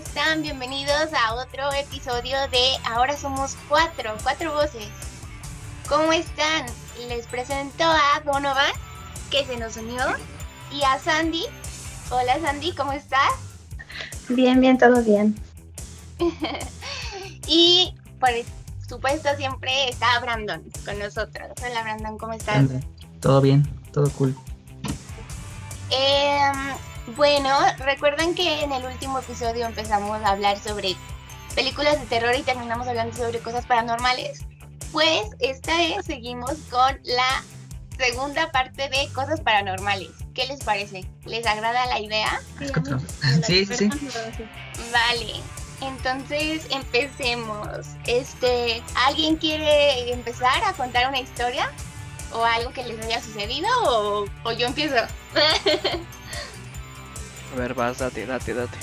¿cómo están? Bienvenidos a otro episodio de Ahora somos cuatro, cuatro voces. ¿Cómo están? Les presento a Donovan, que se nos unió, y a Sandy. Hola Sandy, ¿cómo estás? Bien, bien, todo bien. y por supuesto siempre está Brandon con nosotros. Hola Brandon, ¿cómo estás? Todo bien, todo cool. Eh, bueno, recuerden que en el último episodio empezamos a hablar sobre películas de terror y terminamos hablando sobre cosas paranormales. Pues esta vez seguimos con la segunda parte de cosas paranormales. ¿Qué les parece? ¿Les agrada la idea? Sí, sí. Vale. Entonces empecemos. Este, ¿alguien quiere empezar a contar una historia? ¿O algo que les haya sucedido? ¿O, o yo empiezo? A ver, vas, date, date, date.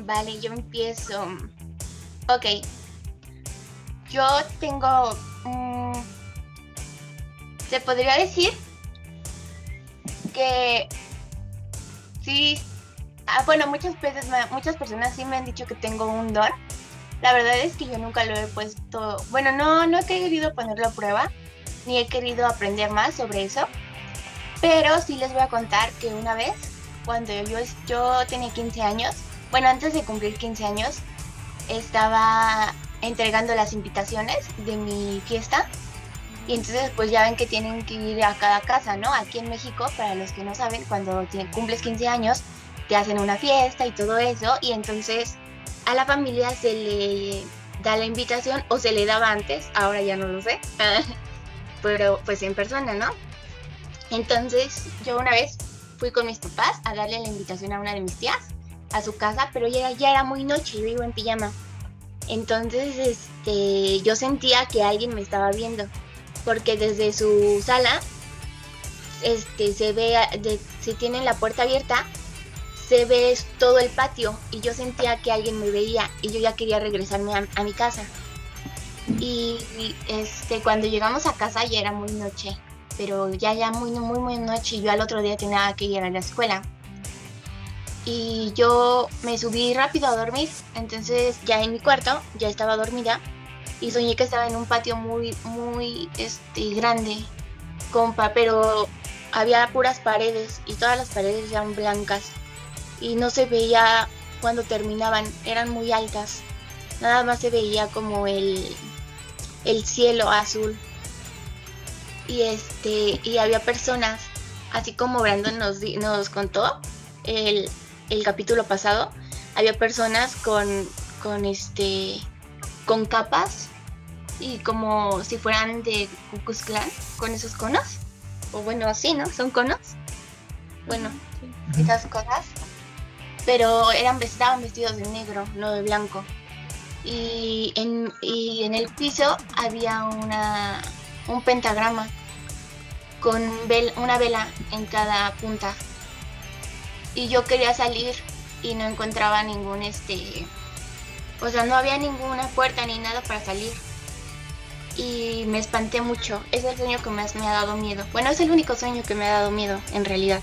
Vale, yo empiezo. Ok. Yo tengo... Mm, se podría decir que sí... Ah, bueno, muchas veces, muchas personas sí me han dicho que tengo un don. La verdad es que yo nunca lo he puesto... Bueno, no, no he querido ponerlo a prueba, ni he querido aprender más sobre eso. Pero sí les voy a contar que una vez cuando yo, yo tenía 15 años, bueno, antes de cumplir 15 años, estaba entregando las invitaciones de mi fiesta. Y entonces pues ya ven que tienen que ir a cada casa, ¿no? Aquí en México, para los que no saben, cuando cumples 15 años, te hacen una fiesta y todo eso. Y entonces a la familia se le da la invitación o se le daba antes, ahora ya no lo sé, pero pues en persona, ¿no? Entonces yo una vez fui con mis papás a darle la invitación a una de mis tías a su casa, pero ya, ya era muy noche, yo iba en pijama. Entonces, este, yo sentía que alguien me estaba viendo, porque desde su sala, este, se ve, si tienen la puerta abierta, se ve todo el patio y yo sentía que alguien me veía y yo ya quería regresarme a, mi casa. Y, y, este, cuando llegamos a casa ya era muy noche pero ya ya muy muy muy noche y yo al otro día tenía que ir a la escuela. Y yo me subí rápido a dormir, entonces ya en mi cuarto ya estaba dormida y soñé que estaba en un patio muy muy este grande, compa, pero había puras paredes y todas las paredes eran blancas y no se veía cuando terminaban, eran muy altas. Nada más se veía como el el cielo azul y este y había personas así como Brandon nos, nos contó el, el capítulo pasado había personas con con este con capas y como si fueran de Ku Clan con esos conos o bueno así no son conos. Bueno esas cosas pero eran estaban vestidos de negro no de blanco. Y en, y en el piso había una un pentagrama con una vela en cada punta. Y yo quería salir y no encontraba ningún este o sea, no había ninguna puerta ni nada para salir. Y me espanté mucho. Es el sueño que más me ha dado miedo. Bueno, es el único sueño que me ha dado miedo, en realidad.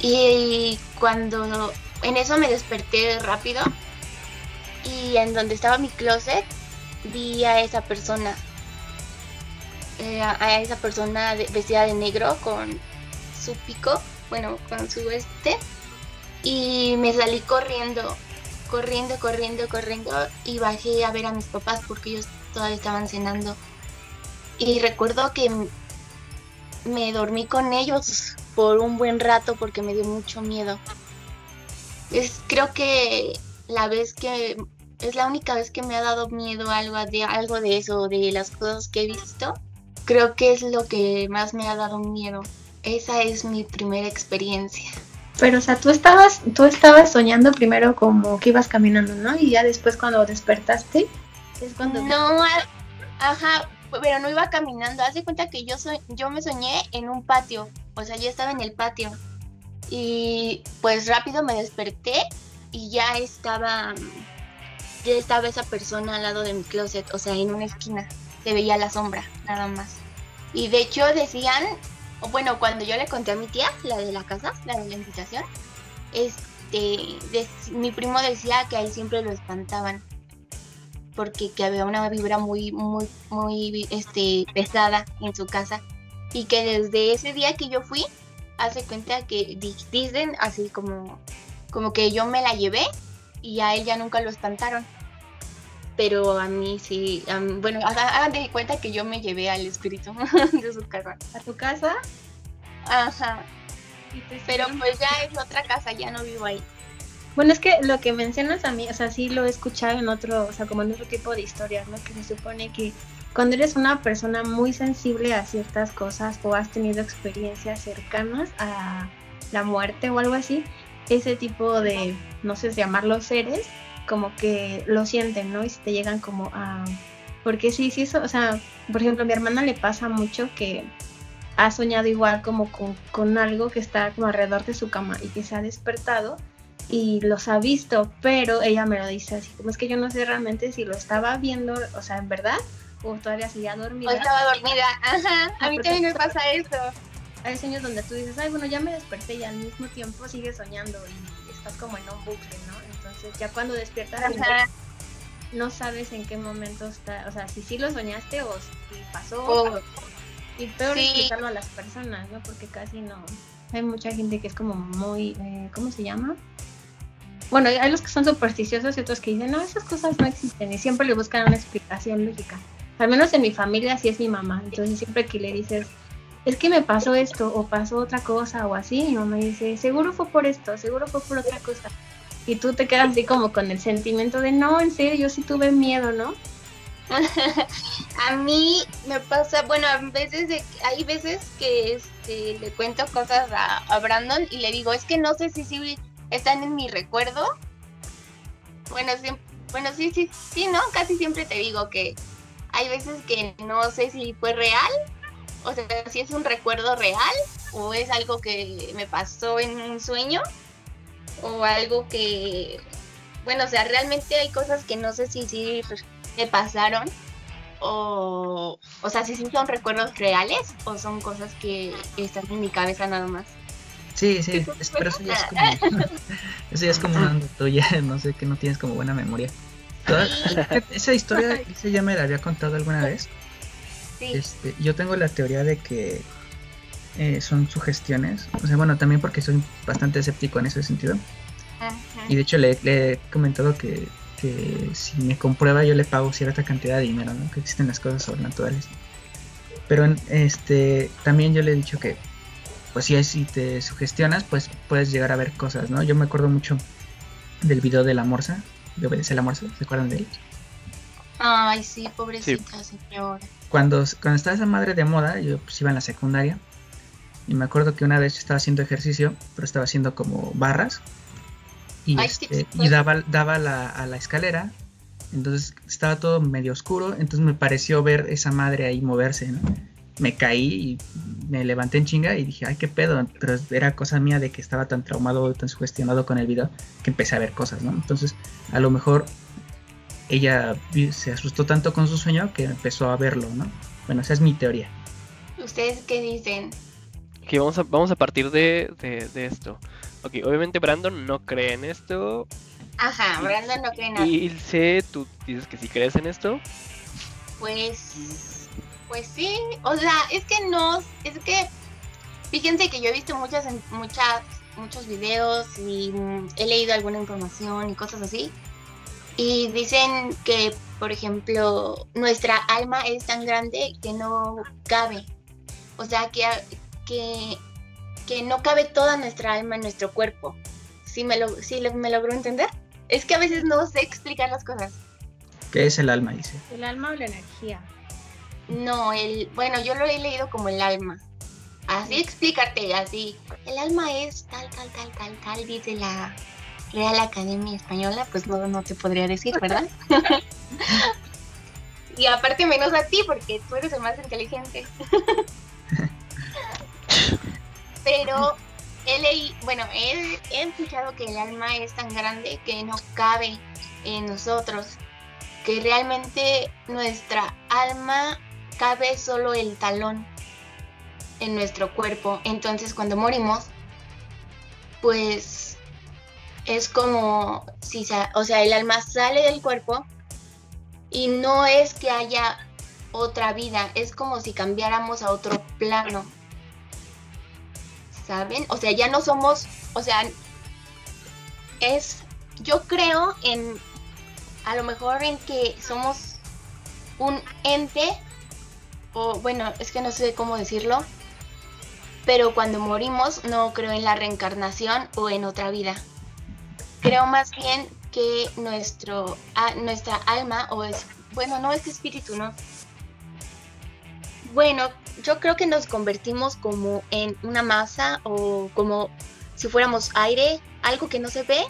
Y cuando en eso me desperté rápido y en donde estaba mi closet vi a esa persona eh, a esa persona vestida de negro con su pico, bueno, con su este, y me salí corriendo, corriendo, corriendo, corriendo, y bajé a ver a mis papás porque ellos todavía estaban cenando. Y recuerdo que me dormí con ellos por un buen rato porque me dio mucho miedo. Es, creo que la vez que es la única vez que me ha dado miedo algo de algo de eso, de las cosas que he visto creo que es lo que más me ha dado miedo. Esa es mi primera experiencia. Pero, o sea, tú estabas, tú estabas soñando primero como que ibas caminando, ¿no? Y ya después cuando despertaste, es cuando... No, ajá, pero no iba caminando. Haz de cuenta que yo, soy, yo me soñé en un patio, o sea, yo estaba en el patio. Y pues rápido me desperté y ya estaba, ya estaba esa persona al lado de mi closet, o sea, en una esquina se veía la sombra, nada más. Y de hecho decían, bueno, cuando yo le conté a mi tía, la de la casa, la de la invitación, este, este, mi primo decía que a él siempre lo espantaban porque que había una vibra muy, muy, muy, este, pesada en su casa y que desde ese día que yo fui, hace cuenta que dicen así como, como que yo me la llevé y a él ya nunca lo espantaron. Pero a mí sí, bueno, hagan de cuenta que yo me llevé al espíritu de su casa. ¿A tu casa? Ajá. Pero pues ya es otra casa, ya no vivo ahí. Bueno, es que lo que mencionas a mí, o sea, sí lo he escuchado en otro, o sea, como en otro tipo de historias, ¿no? Que se supone que cuando eres una persona muy sensible a ciertas cosas o has tenido experiencias cercanas a la muerte o algo así, ese tipo de, no sé, llamarlos seres, como que lo sienten, ¿no? Y si te llegan como a... Porque sí, sí, eso, o sea, por ejemplo, a mi hermana le pasa mucho que ha soñado igual como con, con algo que está como alrededor de su cama y que se ha despertado y los ha visto, pero ella me lo dice así, como es que yo no sé realmente si lo estaba viendo, o sea, en verdad, o todavía seguía dormida. O estaba dormida, ajá, a mí también me pasa eso. Hay sueños donde tú dices, ay, bueno, ya me desperté y al mismo tiempo sigues soñando y estás como en un bucle, ¿no? Entonces ya cuando despiertas no sabes en qué momento está, o sea, si sí lo soñaste o si pasó. Y peor explicarlo a las personas, ¿no? Porque casi no. Hay mucha gente que es como muy, eh, ¿cómo se llama? Bueno, hay los que son supersticiosos y otros que dicen, no, esas cosas no existen y siempre le buscan una explicación lógica. Al menos en mi familia así es mi mamá. Entonces siempre que le dices, es que me pasó esto o pasó otra cosa o así, mi mamá dice, seguro fue por esto, seguro fue por otra cosa. Y tú te quedas así como con el sentimiento de, no, en serio, yo sí tuve miedo, ¿no? a mí me pasa, bueno, a veces de, hay veces que este, le cuento cosas a, Brandon y le digo, es que no sé si sí están en mi recuerdo. Bueno, sí, bueno, sí, sí, sí, ¿no? Casi siempre te digo que hay veces que no sé si fue real, o sea, si es un recuerdo real o es algo que me pasó en un sueño o algo que, bueno, o sea, realmente hay cosas que no sé si sí me pasaron o, o sea, si son recuerdos reales o son cosas que están en mi cabeza nada más. Sí, sí, pero eso ya es como, eso ya es como una tuya, no sé, que no tienes como buena memoria. esa historia esa ya me la había contado alguna vez. Sí. Este, yo tengo la teoría de que eh, son sugestiones, o sea, bueno, también porque soy bastante escéptico en ese sentido. Y de hecho le, le he comentado que si me comprueba yo le pago cierta cantidad de dinero, ¿no? Que existen las cosas sobrenaturales. Pero este también yo le he dicho que pues si, si te sugestionas, pues puedes llegar a ver cosas, ¿no? Yo me acuerdo mucho del video de la morsa, de Obedece la morsa, ¿se acuerdan de él? Ay, sí, pobrecita señora. Cuando, cuando estaba esa madre de moda, yo pues iba en la secundaria y me acuerdo que una vez estaba haciendo ejercicio, pero estaba haciendo como barras y, este, y daba, daba la, a la escalera, entonces estaba todo medio oscuro, entonces me pareció ver esa madre ahí moverse, ¿no? Me caí y me levanté en chinga y dije, ay, qué pedo, pero era cosa mía de que estaba tan traumado, tan sugestionado con el video, que empecé a ver cosas, ¿no? Entonces, a lo mejor ella se asustó tanto con su sueño que empezó a verlo, ¿no? Bueno, esa es mi teoría. ¿Ustedes qué dicen? Que vamos a, vamos a partir de, de esto. Ok, obviamente Brandon no cree en esto. Ajá, Brandon no cree en nada. Y sé, tú dices que sí crees en esto. Pues, pues sí, o sea, es que no, es que, fíjense que yo he visto muchas, muchas, muchos videos y he leído alguna información y cosas así. Y dicen que, por ejemplo, nuestra alma es tan grande que no cabe. O sea, que, que que no cabe toda nuestra alma en nuestro cuerpo. ¿Sí me, lo, sí me logró entender? Es que a veces no sé explicar las cosas. ¿Qué es el alma, dice? ¿El alma o la energía? No, el, bueno, yo lo he leído como el alma. Así explícate, así. El alma es tal, tal, tal, tal, tal, dice la Real Academia Española, pues no, no te podría decir, ¿verdad? y aparte menos a ti, porque tú eres el más inteligente. pero he leído, bueno, he, escuchado que el alma es tan grande que no cabe en nosotros, que realmente nuestra alma cabe solo el talón en nuestro cuerpo. Entonces cuando morimos, pues es como si, o sea, el alma sale del cuerpo y no es que haya otra vida, es como si cambiáramos a otro plano. ¿Saben? O sea, ya no somos, o sea, es, yo creo en, a lo mejor en que somos un ente, o bueno, es que no sé cómo decirlo, pero cuando morimos no creo en la reencarnación o en otra vida. Creo más bien que nuestro, nuestra alma, o es, bueno, no es espíritu, ¿no? Bueno, yo creo que nos convertimos como en una masa o como si fuéramos aire, algo que no se ve,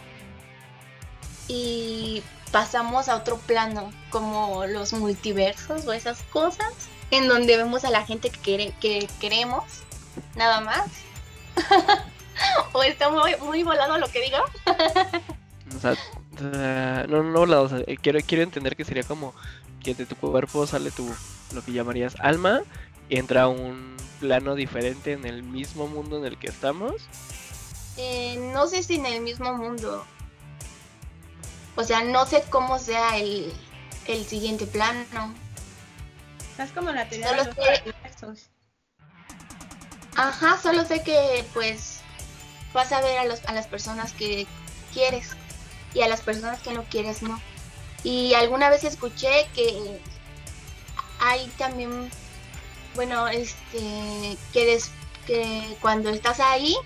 y pasamos a otro plano, como los multiversos o esas cosas, en donde vemos a la gente que, que queremos, nada más. o está muy, muy volado lo que digo. o sea, no, no volado, eh, quiero, quiero entender que sería como que de tu cuerpo sale tu, lo que llamarías alma, entra a un plano diferente en el mismo mundo en el que estamos. Eh, no sé si en el mismo mundo. O sea, no sé cómo sea el, el siguiente plano. Es como la teoría de los Ajá, solo sé que pues vas a ver a, los, a las personas que quieres y a las personas que no quieres no. Y alguna vez escuché que hay también, bueno, este, que, que cuando estás ahí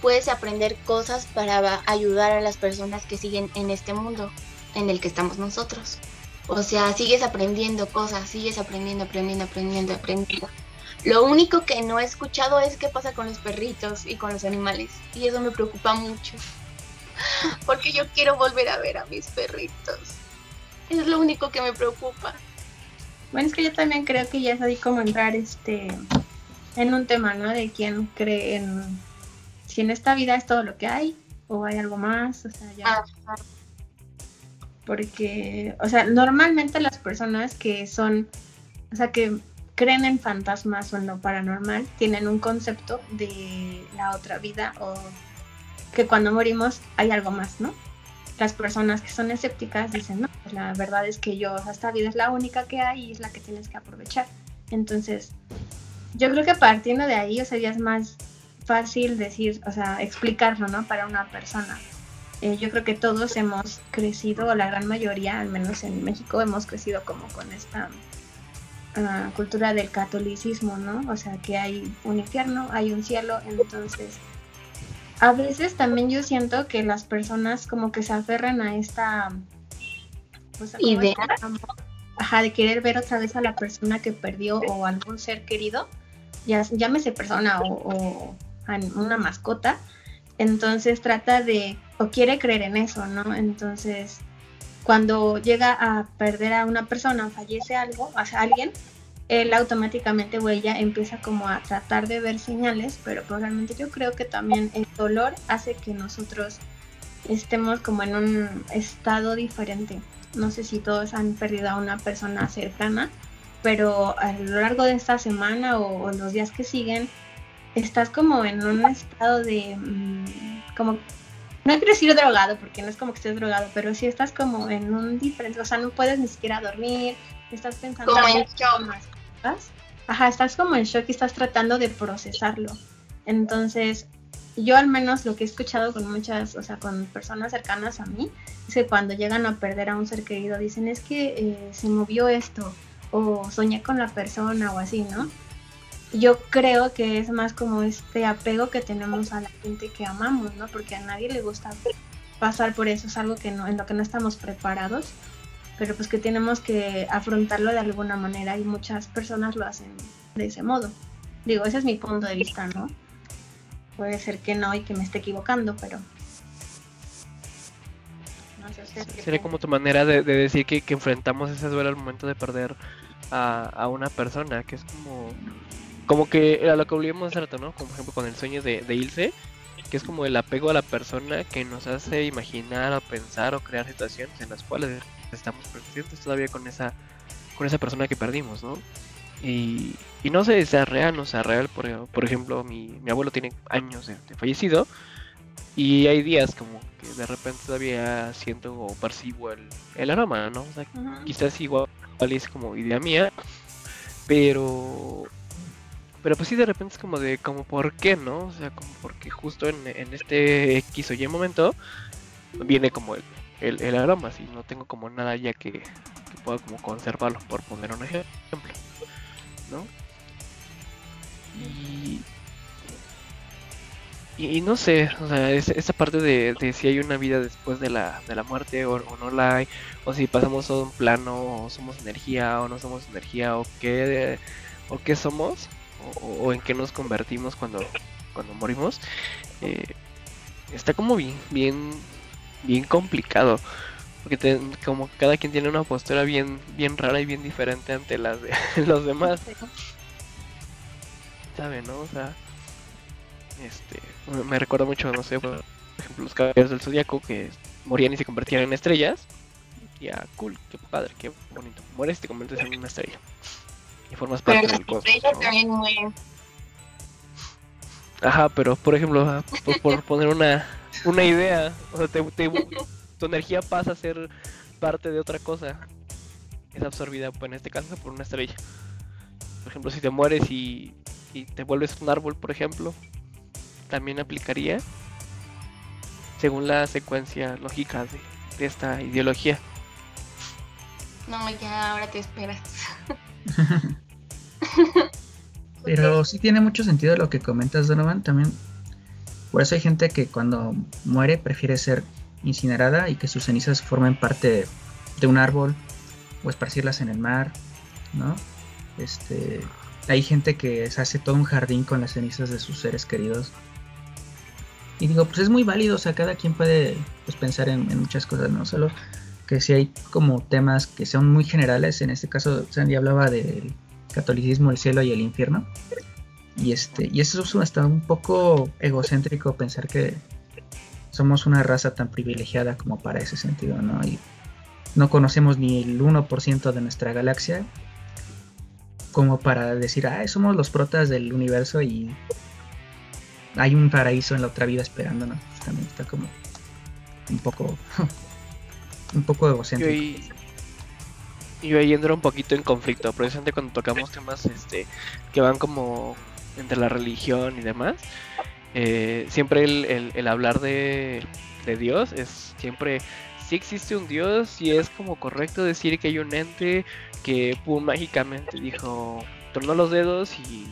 puedes aprender cosas para ayudar a las personas que siguen en este mundo en el que estamos nosotros. O sea, sigues aprendiendo cosas, sigues aprendiendo, aprendiendo, aprendiendo, aprendiendo. Lo único que no he escuchado es qué pasa con los perritos y con los animales. Y eso me preocupa mucho. Porque yo quiero volver a ver a mis perritos. Es lo único que me preocupa. Bueno, es que yo también creo que ya es ahí como entrar este en un tema, ¿no? De quién cree en si en esta vida es todo lo que hay o hay algo más, o sea, ya. Porque, o sea, normalmente las personas que son, o sea, que creen en fantasmas o en lo paranormal tienen un concepto de la otra vida o que cuando morimos hay algo más, ¿no? Las personas que son escépticas dicen, no, pues la verdad es que yo, esta vida es la única que hay y es la que tienes que aprovechar. Entonces, yo creo que partiendo de ahí, o más fácil decir, o sea, explicarlo, ¿no? Para una persona. Eh, yo creo que todos hemos crecido, o la gran mayoría, al menos en México, hemos crecido como con esta cultura del catolicismo, ¿no? O sea, que hay un infierno, hay un cielo, entonces a veces también yo siento que las personas como que se aferran a esta pues, idea ajá, de querer ver otra vez a la persona que perdió o algún ser querido, ya, llámese persona o, o una mascota, entonces trata de o quiere creer en eso, ¿no? Entonces cuando llega a perder a una persona, fallece algo, o sea, alguien, él automáticamente o ella empieza como a tratar de ver señales, pero probablemente yo creo que también el dolor hace que nosotros estemos como en un estado diferente. No sé si todos han perdido a una persona cercana, pero a lo largo de esta semana o, los días que siguen, estás como en un estado de mm, como no quiero decir drogado porque no es como que estés drogado, pero si estás como en un diferente, o sea, no puedes ni siquiera dormir, estás pensando como en. Ajá, estás como en shock y estás tratando de procesarlo. Entonces, yo al menos lo que he escuchado con muchas, o sea, con personas cercanas a mí, es que cuando llegan a perder a un ser querido dicen es que eh, se movió esto o soñé con la persona o así, ¿no? yo creo que es más como este apego que tenemos a la gente que amamos, ¿no? Porque a nadie le gusta pasar por eso, es algo que no, en lo que no estamos preparados, pero pues que tenemos que afrontarlo de alguna manera y muchas personas lo hacen de ese modo. Digo, ese es mi punto de vista, ¿no? Puede ser que no y que me esté equivocando, pero... No sé, Sería como tu manera de, decir que, enfrentamos ese duelo al momento de perder a, a una persona, que es como como que era lo que volvíamos hace rato, ¿no? Como por ejemplo con el sueño de, de Ilse, que es como el apego a la persona que nos hace imaginar o pensar o crear situaciones en las cuales estamos presentes todavía con esa con esa persona que perdimos, ¿no? Y, y no sé sea real no sea real, por, por ejemplo, mi, mi abuelo tiene años de, fallecido Y hay días como que de repente todavía siento o percibo el, el aroma, ¿no? O sea, quizás igual es como idea mía, pero pero pues sí de repente es como de como por qué no o sea como porque justo en, en este X o Y momento viene como el, el, el aroma si no tengo como nada ya que, que pueda como conservarlo por poner un ejemplo no y no sé, o sea, esa parte de, de, si hay una vida después de la, de la muerte o, no la hay, o si pasamos a un plano, o somos energía o no somos energía, o qué, o qué somos, o, en qué nos convertimos cuando, cuando morimos, eh, está como bien, bien, bien complicado. Porque como cada quien tiene una postura bien, bien rara y bien diferente ante las de los demás. ¿Sabe, no? O sea, este, me recuerda mucho, no sé, por ejemplo, los caballeros del zodiaco que morían y se convertían en estrellas. Ya, cool, qué padre, qué bonito. Mueres y te conviertes en una estrella. Y formas parte del cosmos. Ajá, pero por ejemplo, por, poner una, una idea, o sea, tu energía pasa a ser parte de otra cosa. Es absorbida, pues, en este caso, por una estrella. Por ejemplo, si te mueres y, y te vuelves un árbol, por ejemplo, también aplicaría según la secuencia lógica de, esta ideología. No, ya ahora te esperas. Pero sí tiene mucho sentido lo que comentas, Donovan. También, por eso hay gente que cuando muere prefiere ser incinerada y que sus cenizas formen parte de un árbol o esparcirlas en el mar, ¿no? Este, hay gente que se hace todo un jardín con las cenizas de sus seres queridos y digo, pues es muy válido, o sea, cada quien puede pues, pensar en, muchas cosas, ¿no? Solo que si hay como temas que son muy generales, en este caso Sandy hablaba del catolicismo, el cielo y el infierno. Y este, y eso es hasta un poco egocéntrico pensar que somos una raza tan privilegiada como para ese sentido, ¿no? Y no conocemos ni el 1% de nuestra galaxia como para decir, ah, somos los protas del universo y hay un paraíso en la otra vida esperándonos. También está como un poco un poco egocéntrico. Yo ahí entro un poquito en conflicto, precisamente cuando tocamos temas este que van como entre la religión y demás. Eh, siempre el, el, hablar de, de Dios es siempre si existe un Dios y es como correcto decir que hay un ente que pum, mágicamente dijo, tornó los dedos y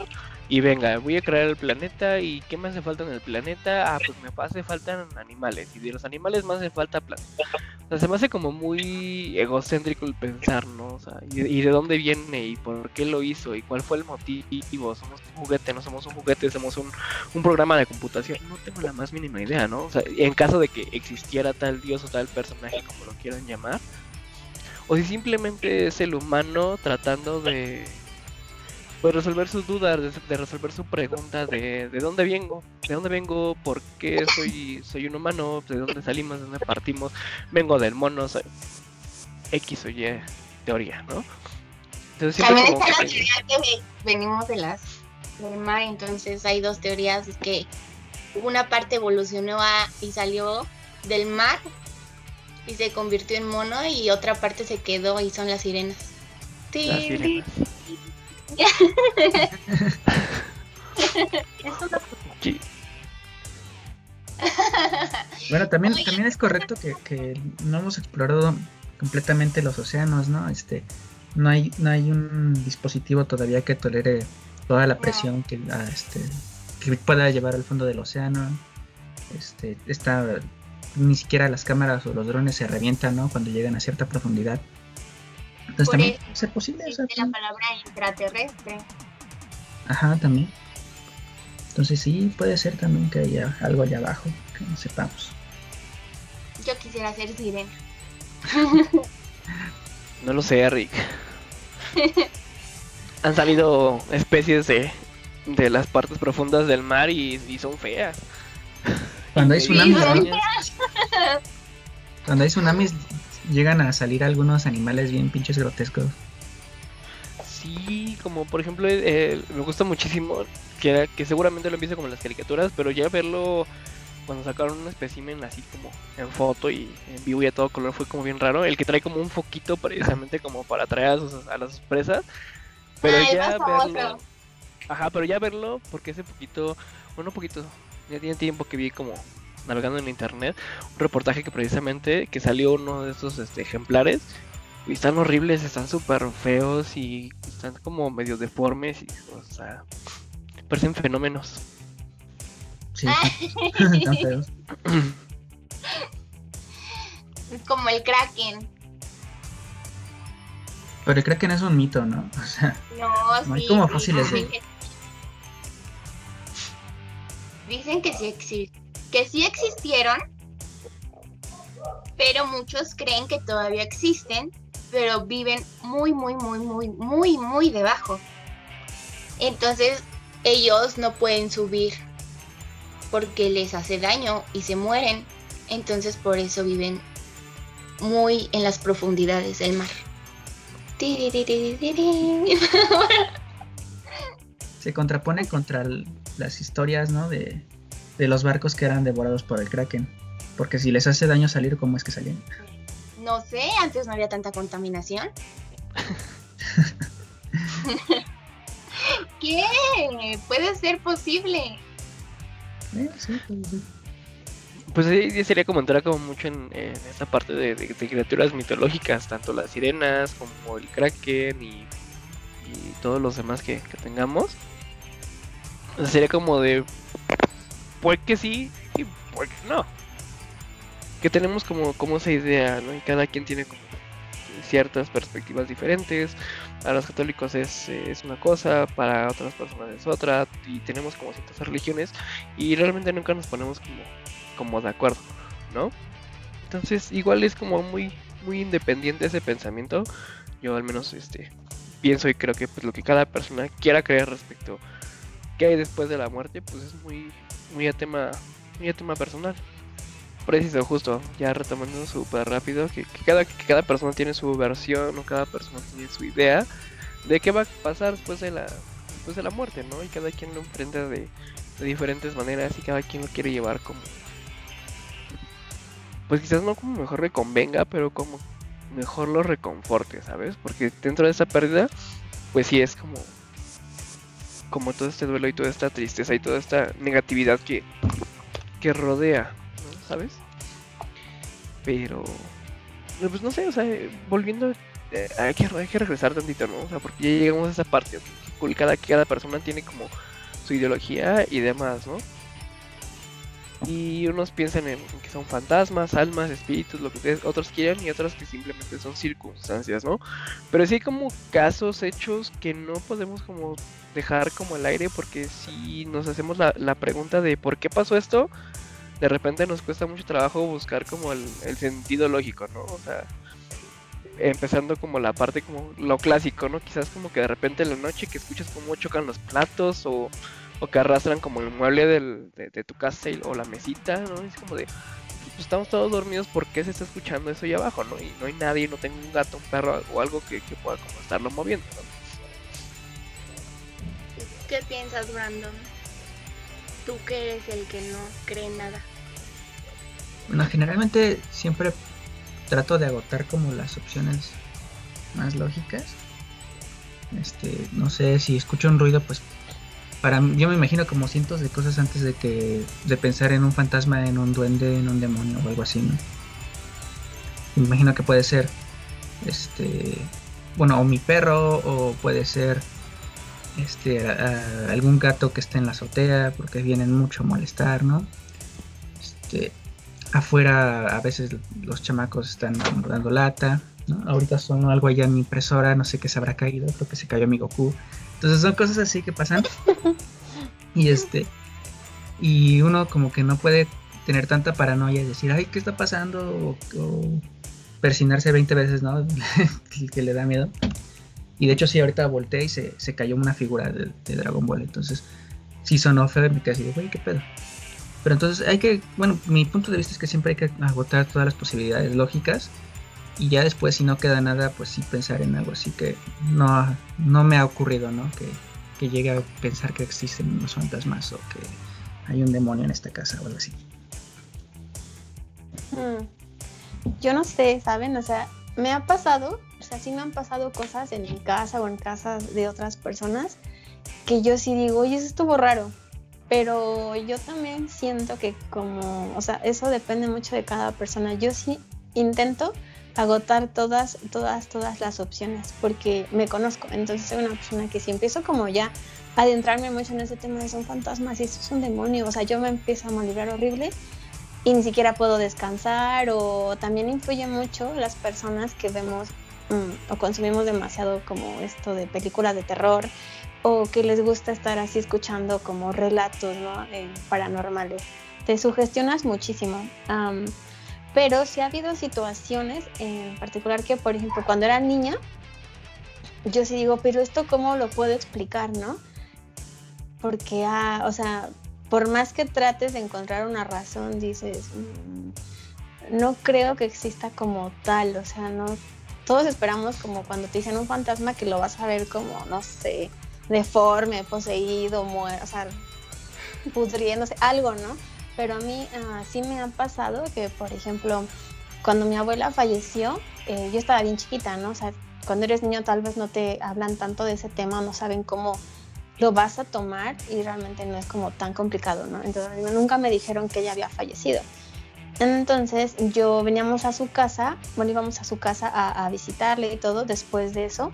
y venga, voy a crear el planeta y ¿qué me hace falta en el planeta? Ah, pues me hace falta animales y de los animales más hace falta plantas. O sea, se me hace como muy egocéntrico el pensar, ¿no? O sea, y, de dónde viene y por qué lo hizo y cuál fue el motivo. Somos un juguete, no somos un juguete, somos un, un programa de computación. No tengo la más mínima idea, ¿no? O sea, en caso de que existiera tal dios o tal personaje, como lo quieran llamar, o si simplemente es el humano tratando de pues resolver sus dudas, de, resolver su pregunta de, de dónde vengo, de dónde vengo, por qué soy, soy un humano, de dónde salimos, de dónde partimos, vengo del mono, soy X o Y teoría, ¿no? Entonces También está la teoría que venimos de las del mar, entonces hay dos teorías, es que una parte evolucionó a, y salió del mar y se convirtió en mono y otra parte se quedó y son las sirenas. Las sirenas. Bueno, también, también es correcto que, no hemos explorado completamente los océanos, ¿no? Este, no hay, no hay un dispositivo todavía que tolere toda la presión que, ah, este, que pueda llevar al fondo del océano. Este, está, ni siquiera las cámaras o los drones se revientan, ¿no? Cuando llegan a cierta profundidad. Entonces también puede posible. la palabra intraterrestre. Ajá, también. Entonces sí, puede ser también que haya algo allá abajo que no sepamos. Yo quisiera ser sirena. no lo sé, Rick. Han salido especies de, de las partes profundas del mar y, son feas. Cuando hay tsunamis, cuando hay tsunamis llegan a salir algunos animales bien pinches grotescos. Sí, como por ejemplo, eh, me gusta muchísimo, que, que seguramente lo empieza como en las caricaturas, pero ya verlo cuando sacaron un espécimen así como en foto y en vivo y a todo color fue como bien raro. El que trae como un foquito precisamente como para atraer a, las presas. Pero ya verlo. Ajá, pero ya verlo, porque ese poquito, bueno, un poquito, ya tiene tiempo que vi como navegando en internet, un reportaje que precisamente que salió uno de esos este, ejemplares y están horribles, están súper feos y están como medio deformes y, o sea, parecen fenómenos. Sí, están feos. como el Kraken. Pero el Kraken es un mito, ¿no? O sea, no, hay como fósiles Dicen que sí, que sí existieron, pero muchos creen que todavía existen, pero viven muy, muy, muy, muy, muy, muy debajo. Entonces ellos no pueden subir porque les hace daño y se mueren. Entonces por eso viven muy en las profundidades del mar. Se contrapone contra las historias, ¿no? De, de los barcos que eran devorados por el kraken. Porque si les hace daño salir, ¿cómo es que salían? No sé, antes no había tanta contaminación. ¿Qué? Puede ser posible. Eh, sí, Pues sí, sería como entrar como mucho en, esta parte de, criaturas mitológicas, tanto las sirenas como el kraken y, todos los demás que, tengamos. Sería como de que sí y que no. Que tenemos como, como esa idea, ¿no? Y cada quien tiene como ciertas perspectivas diferentes. Para los católicos es, una cosa, para otras personas es otra, y tenemos como ciertas religiones y realmente nunca nos ponemos como, como de acuerdo, ¿no? Entonces igual es como muy, muy independiente ese pensamiento. Yo al menos este pienso y creo que pues lo que cada persona quiera creer respecto a qué hay después de la muerte, pues es muy, muy a tema, muy a tema personal. Preciso, justo, ya retomando súper rápido, que, cada, que cada persona tiene su versión o cada persona tiene su idea de qué va a pasar después de la, después de la muerte, ¿no? Y cada quien lo enfrenta de, de diferentes maneras y cada quien lo quiere llevar como... Pues quizás no como mejor le convenga, pero como mejor lo reconforte, ¿sabes? Porque dentro de esa pérdida, pues sí es como como todo este duelo y toda esta tristeza y toda esta negatividad que, que rodea, ¿sabes? Pero, pues no sé, o sea, volviendo, eh, hay, que, hay que regresar tantito, ¿no? O sea, porque ya llegamos a esa parte, que cada, cada persona tiene como su ideología y demás, ¿no? Y unos piensan en que son fantasmas, almas, espíritus, lo que otros quieran, y otros que simplemente son circunstancias, ¿no? Pero sí hay como casos, hechos que no podemos como dejar como el aire, porque si nos hacemos la, la pregunta de por qué pasó esto, de repente nos cuesta mucho trabajo buscar como el, el sentido lógico, ¿no? O sea, empezando como la parte como lo clásico, ¿no? Quizás como que de repente en la noche que escuchas como chocan los platos o o que arrastran como el mueble del, de, tu casa o la mesita, ¿no? Es como de, pues estamos todos dormidos, ¿por qué se está escuchando eso allá abajo, no? Y no hay nadie, no tengo un gato, un perro o algo que, pueda como estarlo moviendo, ¿no? ¿Qué piensas, Brandon? Tú que eres el que no cree nada. Bueno, generalmente siempre trato de agotar como las opciones más lógicas. Este, no sé, si escucho un ruido, pues para yo me imagino como cientos de cosas antes de que de pensar en un fantasma, en un duende, en un demonio o algo así, ¿no? Me imagino que puede ser este bueno, o mi perro o puede ser este algún gato que esté en la azotea porque vienen mucho a molestar, ¿no? Este afuera a veces los chamacos están dando lata. Ahorita son algo allá en mi impresora, no sé qué se habrá caído, creo que se cayó mi Goku. Entonces son cosas así que pasan. y este. Y uno como que no puede tener tanta paranoia y decir, ay, ¿qué está pasando? O, persinarse 20 veces, ¿no? que le da miedo. Y de hecho, sí, ahorita volteé y se, se cayó una figura de, Dragon Ball. Entonces, sí sonó feo y me quedé así, güey, ¿qué pedo? Pero entonces hay que, bueno, mi punto de vista es que siempre hay que agotar todas las posibilidades lógicas y ya después si no queda nada pues sí pensar en algo así que no, no me ha ocurrido, ¿no? Que, llegue a pensar que existen unos fantasmas o que hay un demonio en esta casa o algo así. Mm. Yo no sé, ¿saben? O sea, me ha pasado, o sea, sí me han pasado cosas en mi casa o en casas de otras personas que yo sí digo, oye, eso estuvo raro. Pero yo también siento que como, o sea, eso depende mucho de cada persona. Yo sí intento agotar todas, todas, todas las opciones porque me conozco. Entonces soy una persona que si empiezo como ya a adentrarme mucho en ese tema de son fantasmas y eso es un demonio, o sea, yo me empiezo a malibrar horrible y ni siquiera puedo descansar o también influye mucho las personas que vemos mm, o consumimos demasiado como esto de películas de terror o que les gusta estar así escuchando como relatos ¿no? Eh, paranormales. Te sugestionas muchísimo. Pero sí ha habido situaciones en particular que, por ejemplo, cuando era niña, yo sí digo, pero esto cómo lo puedo explicar, ¿no? Porque, ah, o sea, por más que trates de encontrar una razón, dices, mm, no creo que exista como tal, o sea, no, todos esperamos como cuando te dicen un fantasma que lo vas a ver como, no sé, deforme, poseído, muerto, o sea, pudriéndose, algo, ¿no? Pero a mí ah, sí me ha pasado que, por ejemplo, cuando mi abuela falleció, eh, yo estaba bien chiquita, ¿no? O sea, cuando eres niño tal vez no te hablan tanto de ese tema, no saben cómo lo vas a tomar y realmente no es como tan complicado, ¿no? Entonces nunca me dijeron que ella había fallecido. Entonces yo veníamos a su casa, bueno, íbamos a su casa a, a visitarle y todo después de eso.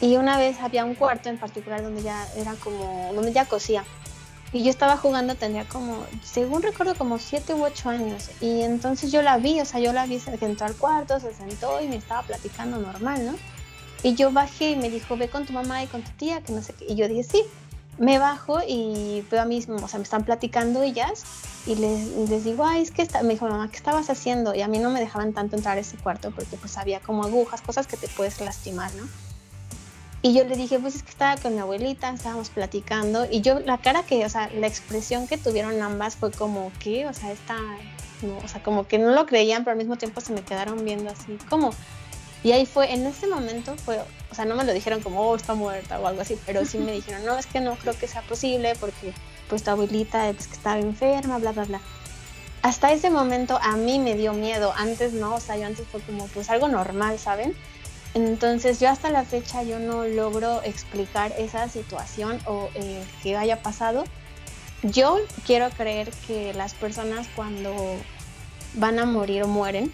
Y una vez había un cuarto en particular donde ya era como, donde ya cosía. Y yo estaba jugando, tenía como, según recuerdo, como 7 u 8 años. Y entonces yo la vi, o sea, yo la vi, se entró al cuarto, se sentó y me estaba platicando normal, ¿no? Y yo bajé y me dijo, ve con tu mamá y con tu tía, que no sé qué. Y yo dije, sí. Me bajo y veo a mí, o sea, me están platicando ellas y les, les digo, ay, es que está, me dijo, mamá, ¿qué estabas haciendo? Y a mí no me dejaban tanto entrar a ese cuarto porque pues había como agujas, cosas que te puedes lastimar, ¿no? Y yo le dije, pues es que estaba con mi abuelita, estábamos platicando. Y yo, la cara que, o sea, la expresión que tuvieron ambas fue como, ¿qué? O sea, esta, o sea, como que no lo creían, pero al mismo tiempo se me quedaron viendo así, como, y ahí fue, en ese momento fue, o sea, no me lo dijeron como, oh, está muerta o algo así, pero sí me dijeron, no, es que no creo que sea posible porque pues tu abuelita es que estaba enferma, bla, bla, bla. Hasta ese momento a mí me dio miedo, antes no, o sea, yo antes fue como pues algo normal, ¿saben? Entonces yo hasta la fecha yo no logro explicar esa situación o eh, que haya pasado. Yo quiero creer que las personas cuando van a morir o mueren,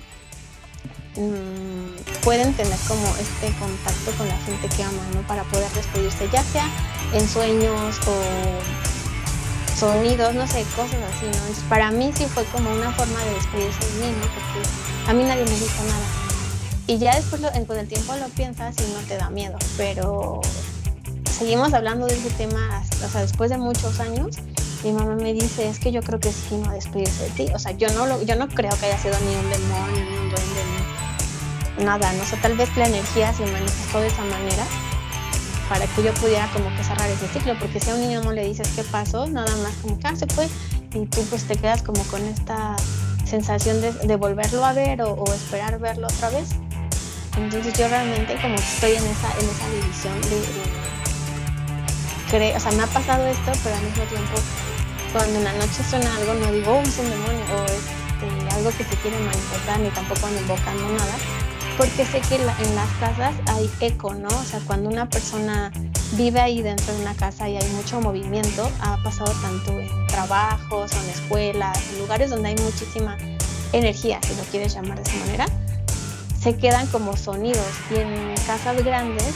Mm, pueden tener como este contacto con la gente que aman, ¿no? Para poder despedirse, ya sea en sueños o sonidos, no sé, cosas así, ¿no? para mí sí fue como una forma de despedirse de mí, ¿no? Porque a mí nadie me dijo nada. Y ya después con el tiempo lo piensas y no te da miedo, pero seguimos hablando de ese tema, o sea, después de muchos años, mi mamá me dice, es que yo creo que sí no a despedirse de ti. O sea, yo no, lo, yo no creo que haya sido ni un demonio, ni un duende, ni nada, no sé, tal vez la energía se manifestó de esa manera para que yo pudiera como que cerrar ese ciclo, porque si a un niño no le dices qué pasó, nada más como que ah, se fue y tú pues te quedas como con esta sensación de, volverlo a ver o, esperar verlo otra vez. Entonces yo realmente como que estoy en esa, en esa división de, o sea, me ha pasado esto, pero al mismo tiempo cuando en la noche suena algo no digo, oh, es un demonio o es este, algo que se quiere manifestar ni tampoco ando invocando nada, porque sé que en las casas hay eco, ¿no? O sea, cuando una persona vive ahí dentro de una casa y hay mucho movimiento, ha pasado tanto en trabajos, en escuelas, en lugares donde hay muchísima energía, si lo quieres llamar de esa manera, se quedan como sonidos y en casas grandes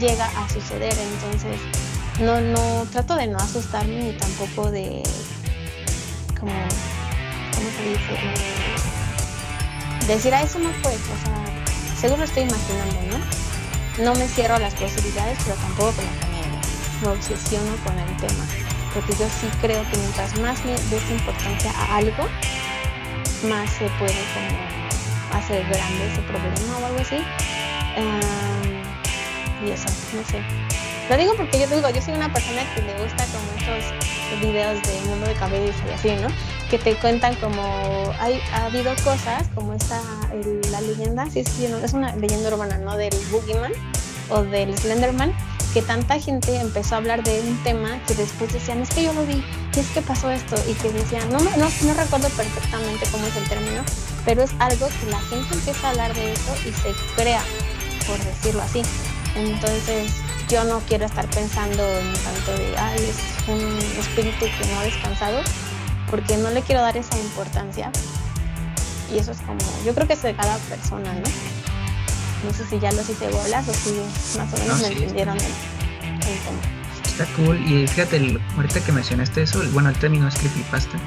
llega a suceder, entonces no, no trato de no asustarme ni tampoco de como, ¿cómo se dice? decir, a eso no fue, o sea, según lo estoy imaginando, ¿no? No me cierro a las posibilidades, pero tampoco con la familia. Me obsesiono con el tema. Porque yo sí creo que mientras más le des importancia a algo, más se puede como hacer grande ese problema o algo así. y eso, no sé. Lo digo porque yo digo, yo soy una persona que le gusta como estos videos de mundo de cabello y así, ¿no? Que te cuentan como hay, ha habido cosas como esta, la leyenda, sí, sí, no, es una leyenda urbana, ¿no? Del Boogeyman o del Slenderman, que tanta gente empezó a hablar de un tema que después decían, es que yo lo vi, y es que pasó esto, y que decían, no, no, no recuerdo perfectamente cómo es el término, pero es algo que la gente empieza a hablar de eso y se crea, por decirlo así. Entonces, yo no quiero estar pensando en tanto de, ay, es un espíritu que no ha descansado, porque no le quiero dar esa importancia. Y eso es como, yo creo que es de cada persona, ¿no? No sé si ya los hice bolas o si más o menos me entendieron el, Está cool. Y fíjate, ahorita que mencionaste eso, bueno, el término es creepypasta.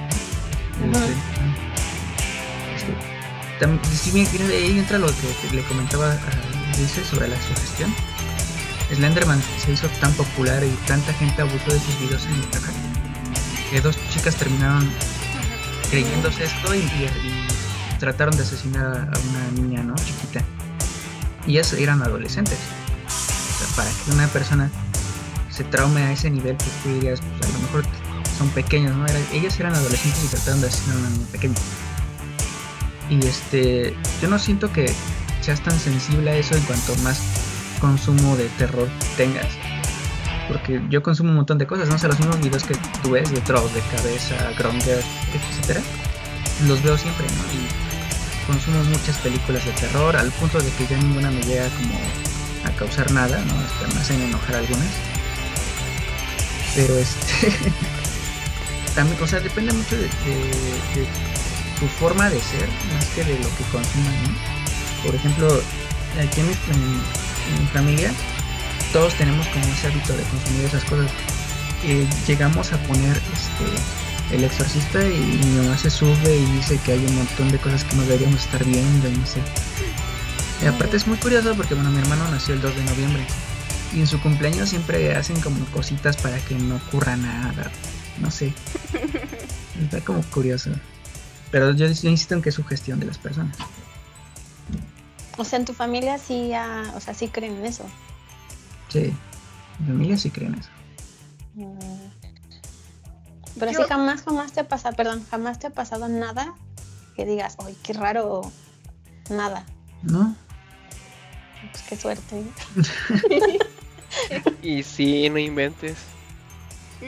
Este, sí, ahí entra lo que le comentaba a Dice sobre la sugestión. Slenderman se hizo tan popular y tanta gente abusó de sus videos en internet que dos chicas terminaron creyéndose esto y, trataron de asesinar a una niña, ¿no? Chiquita. Y ellas eran adolescentes. para que una persona se traume a ese nivel, pues tú dirías, pues a lo mejor son pequeños, ¿no? ellas eran adolescentes y trataron de asesinar a una niña pequeña. Y este, yo no siento que seas tan sensible a eso en cuanto más consumo de terror tengas. Porque yo consumo un montón de cosas, no sé, los mismos videos que tú ves de Troll, de Cabeza, Gronger, etcétera, los veo siempre, ¿no? Y consumo muchas películas de terror al punto de que ya ninguna me llega como a causar nada, ¿no? Hasta me hacen enojar algunas. Pero este. también, o sea, depende mucho de, tu forma de ser, más que de lo que consumas, ¿no? Por ejemplo, aquí en mi, familia, todos tenemos como ese hábito de consumir esas cosas. Eh, llegamos a poner este el exorcista y mi mamá se sube y dice que hay un montón de cosas que no deberíamos estar viendo y no sé. Y aparte es muy curioso porque bueno mi hermano nació el 2 de noviembre y en su cumpleaños siempre hacen como cositas para que no ocurra nada. No sé. Está como curioso. Pero yo, insisto en que es su gestión de las personas. O sea, en tu familia sí, o sea, sí creen en eso. Sí, mi familia sí creen eso. Mm. Pero así jamás, jamás te ha pasado, perdón, jamás te ha pasado nada que digas, ay, qué raro, nada. No. Pues qué suerte. y sí, no inventes.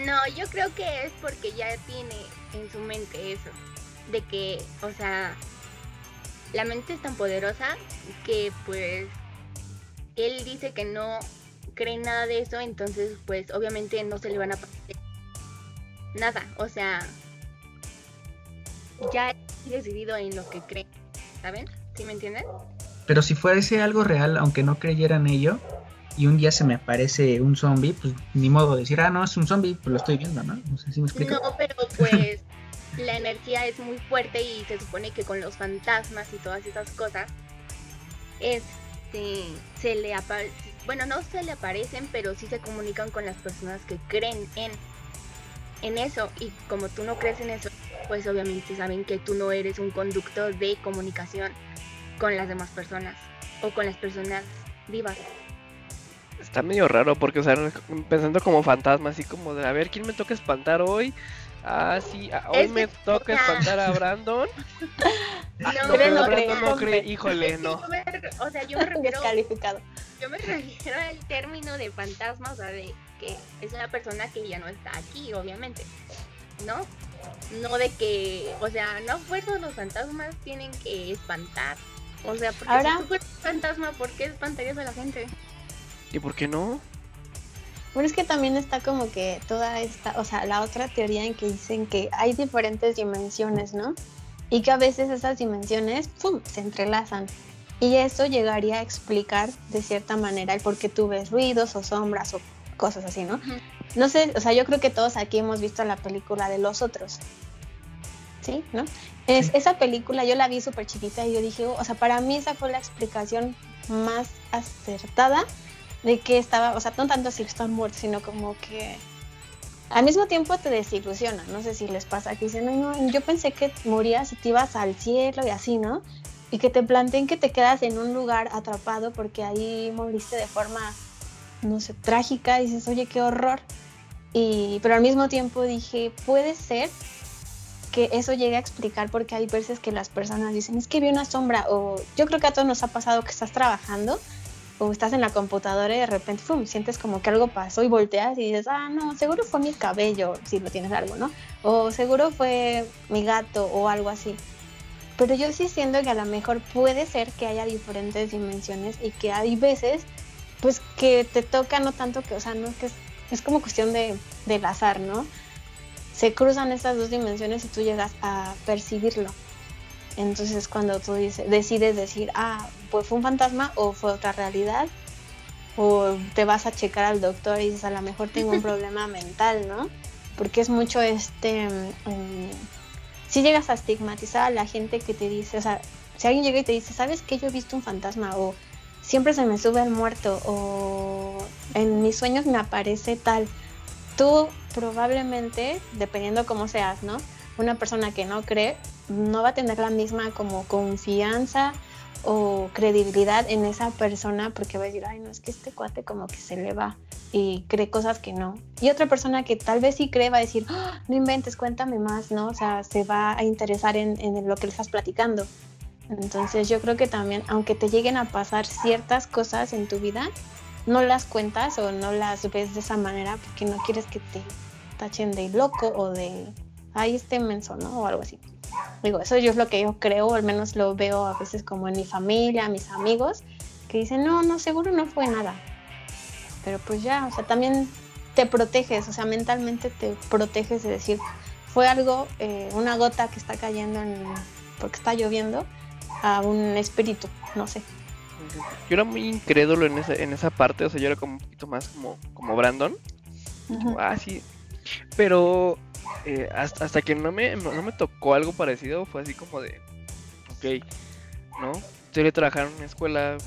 No, yo creo que es porque ya tiene en su mente eso. De que, o sea, la mente es tan poderosa que pues él dice que no cree nada de eso, entonces pues obviamente no se le van a pasar nada. O sea, ya he decidido en lo que cree. ¿Saben? ¿Sí me entienden? Pero si fuese algo real, aunque no creyeran ello, y un día se me aparece un zombie, pues ni modo de decir, ah, no, es un zombie, pues lo estoy viendo, ¿no? No sé si me explico. No, pero pues la energía es muy fuerte y se supone que con los fantasmas y todas esas cosas, este, se le bueno, no se le aparecen, pero sí se comunican con las personas que creen en, en eso. Y como tú no crees en eso, pues obviamente saben que tú no eres un conducto de comunicación con las demás personas o con las personas vivas. Está medio raro porque, o sea, pensando como fantasma, así como de a ver quién me toca espantar hoy. Ah, sí, ah, hoy me toca espantar a Brandon. no, no, Brandon no cree, híjole, no. o sea, yo me refiero. Descalificado. Yo me refiero al término de fantasma, o sea, de que es una persona que ya no está aquí, obviamente. ¿No? No de que, o sea, no fuerzos los fantasmas tienen que espantar. O sea, porque Ahora... si tú fueras fantasma, ¿por qué espantarías a la gente? ¿Y por qué no? Bueno, es que también está como que toda esta, o sea, la otra teoría en que dicen que hay diferentes dimensiones, ¿no? Y que a veces esas dimensiones, ¡pum!, se entrelazan. Y eso llegaría a explicar de cierta manera el por qué tú ves ruidos o sombras o cosas así, ¿no? No sé, o sea, yo creo que todos aquí hemos visto la película de los otros. ¿Sí? ¿No? Es, Esa película yo la vi súper chiquita y yo dije, o sea, para mí esa fue la explicación más acertada de que estaba, o sea, no tanto si están muertos, sino como que al mismo tiempo te desilusiona. No sé si les pasa que dicen, no, yo pensé que morías y te ibas al cielo y así, ¿no? Y que te planteen que te quedas en un lugar atrapado porque ahí moriste de forma, no sé, trágica. Y dices, oye, qué horror. Y, pero al mismo tiempo dije, puede ser que eso llegue a explicar porque hay veces que las personas dicen, es que vi una sombra o yo creo que a todos nos ha pasado que estás trabajando o estás en la computadora y de repente ¡fum! sientes como que algo pasó y volteas y dices, ah, no, seguro fue mi cabello, si lo tienes algo, ¿no? O seguro fue mi gato o algo así. Pero yo sí siento que a lo mejor puede ser que haya diferentes dimensiones y que hay veces, pues que te toca no tanto que, o sea, no es que es, como cuestión de, del azar, ¿no? Se cruzan estas dos dimensiones y tú llegas a percibirlo. Entonces cuando tú dices, decides decir, ah, pues fue un fantasma o fue otra realidad, o te vas a checar al doctor y dices, a lo mejor tengo un problema mental, ¿no? Porque es mucho este... Mm, si llegas a estigmatizar a la gente que te dice, o sea, si alguien llega y te dice, ¿sabes que yo he visto un fantasma? O siempre se me sube el muerto, o en mis sueños me aparece tal. Tú probablemente, dependiendo cómo seas, ¿no? Una persona que no cree, no va a tener la misma como confianza o credibilidad en esa persona porque va a decir, ay, no, es que este cuate como que se le va y cree cosas que no. Y otra persona que tal vez sí cree va a decir, ¡Ah! no inventes, cuéntame más, ¿no? O sea, se va a interesar en, en lo que le estás platicando. Entonces yo creo que también, aunque te lleguen a pasar ciertas cosas en tu vida, no las cuentas o no las ves de esa manera porque no quieres que te tachen de loco o de, ay, este menso, ¿no? O algo así. Digo, eso yo es lo que yo creo, al menos lo veo a veces como en mi familia, mis amigos, que dicen, no, no, seguro no fue nada. Pero pues ya, o sea, también te proteges, o sea, mentalmente te proteges de decir, fue algo, eh, una gota que está cayendo en, porque está lloviendo, a un espíritu, no sé. Yo era muy incrédulo en esa, en esa parte, o sea, yo era como un poquito más como, como Brandon. ah, sí. Pero eh, hasta, hasta, que no me, no me tocó algo parecido, fue así como de, ok, ¿no? Yo le trabajar en una escuela,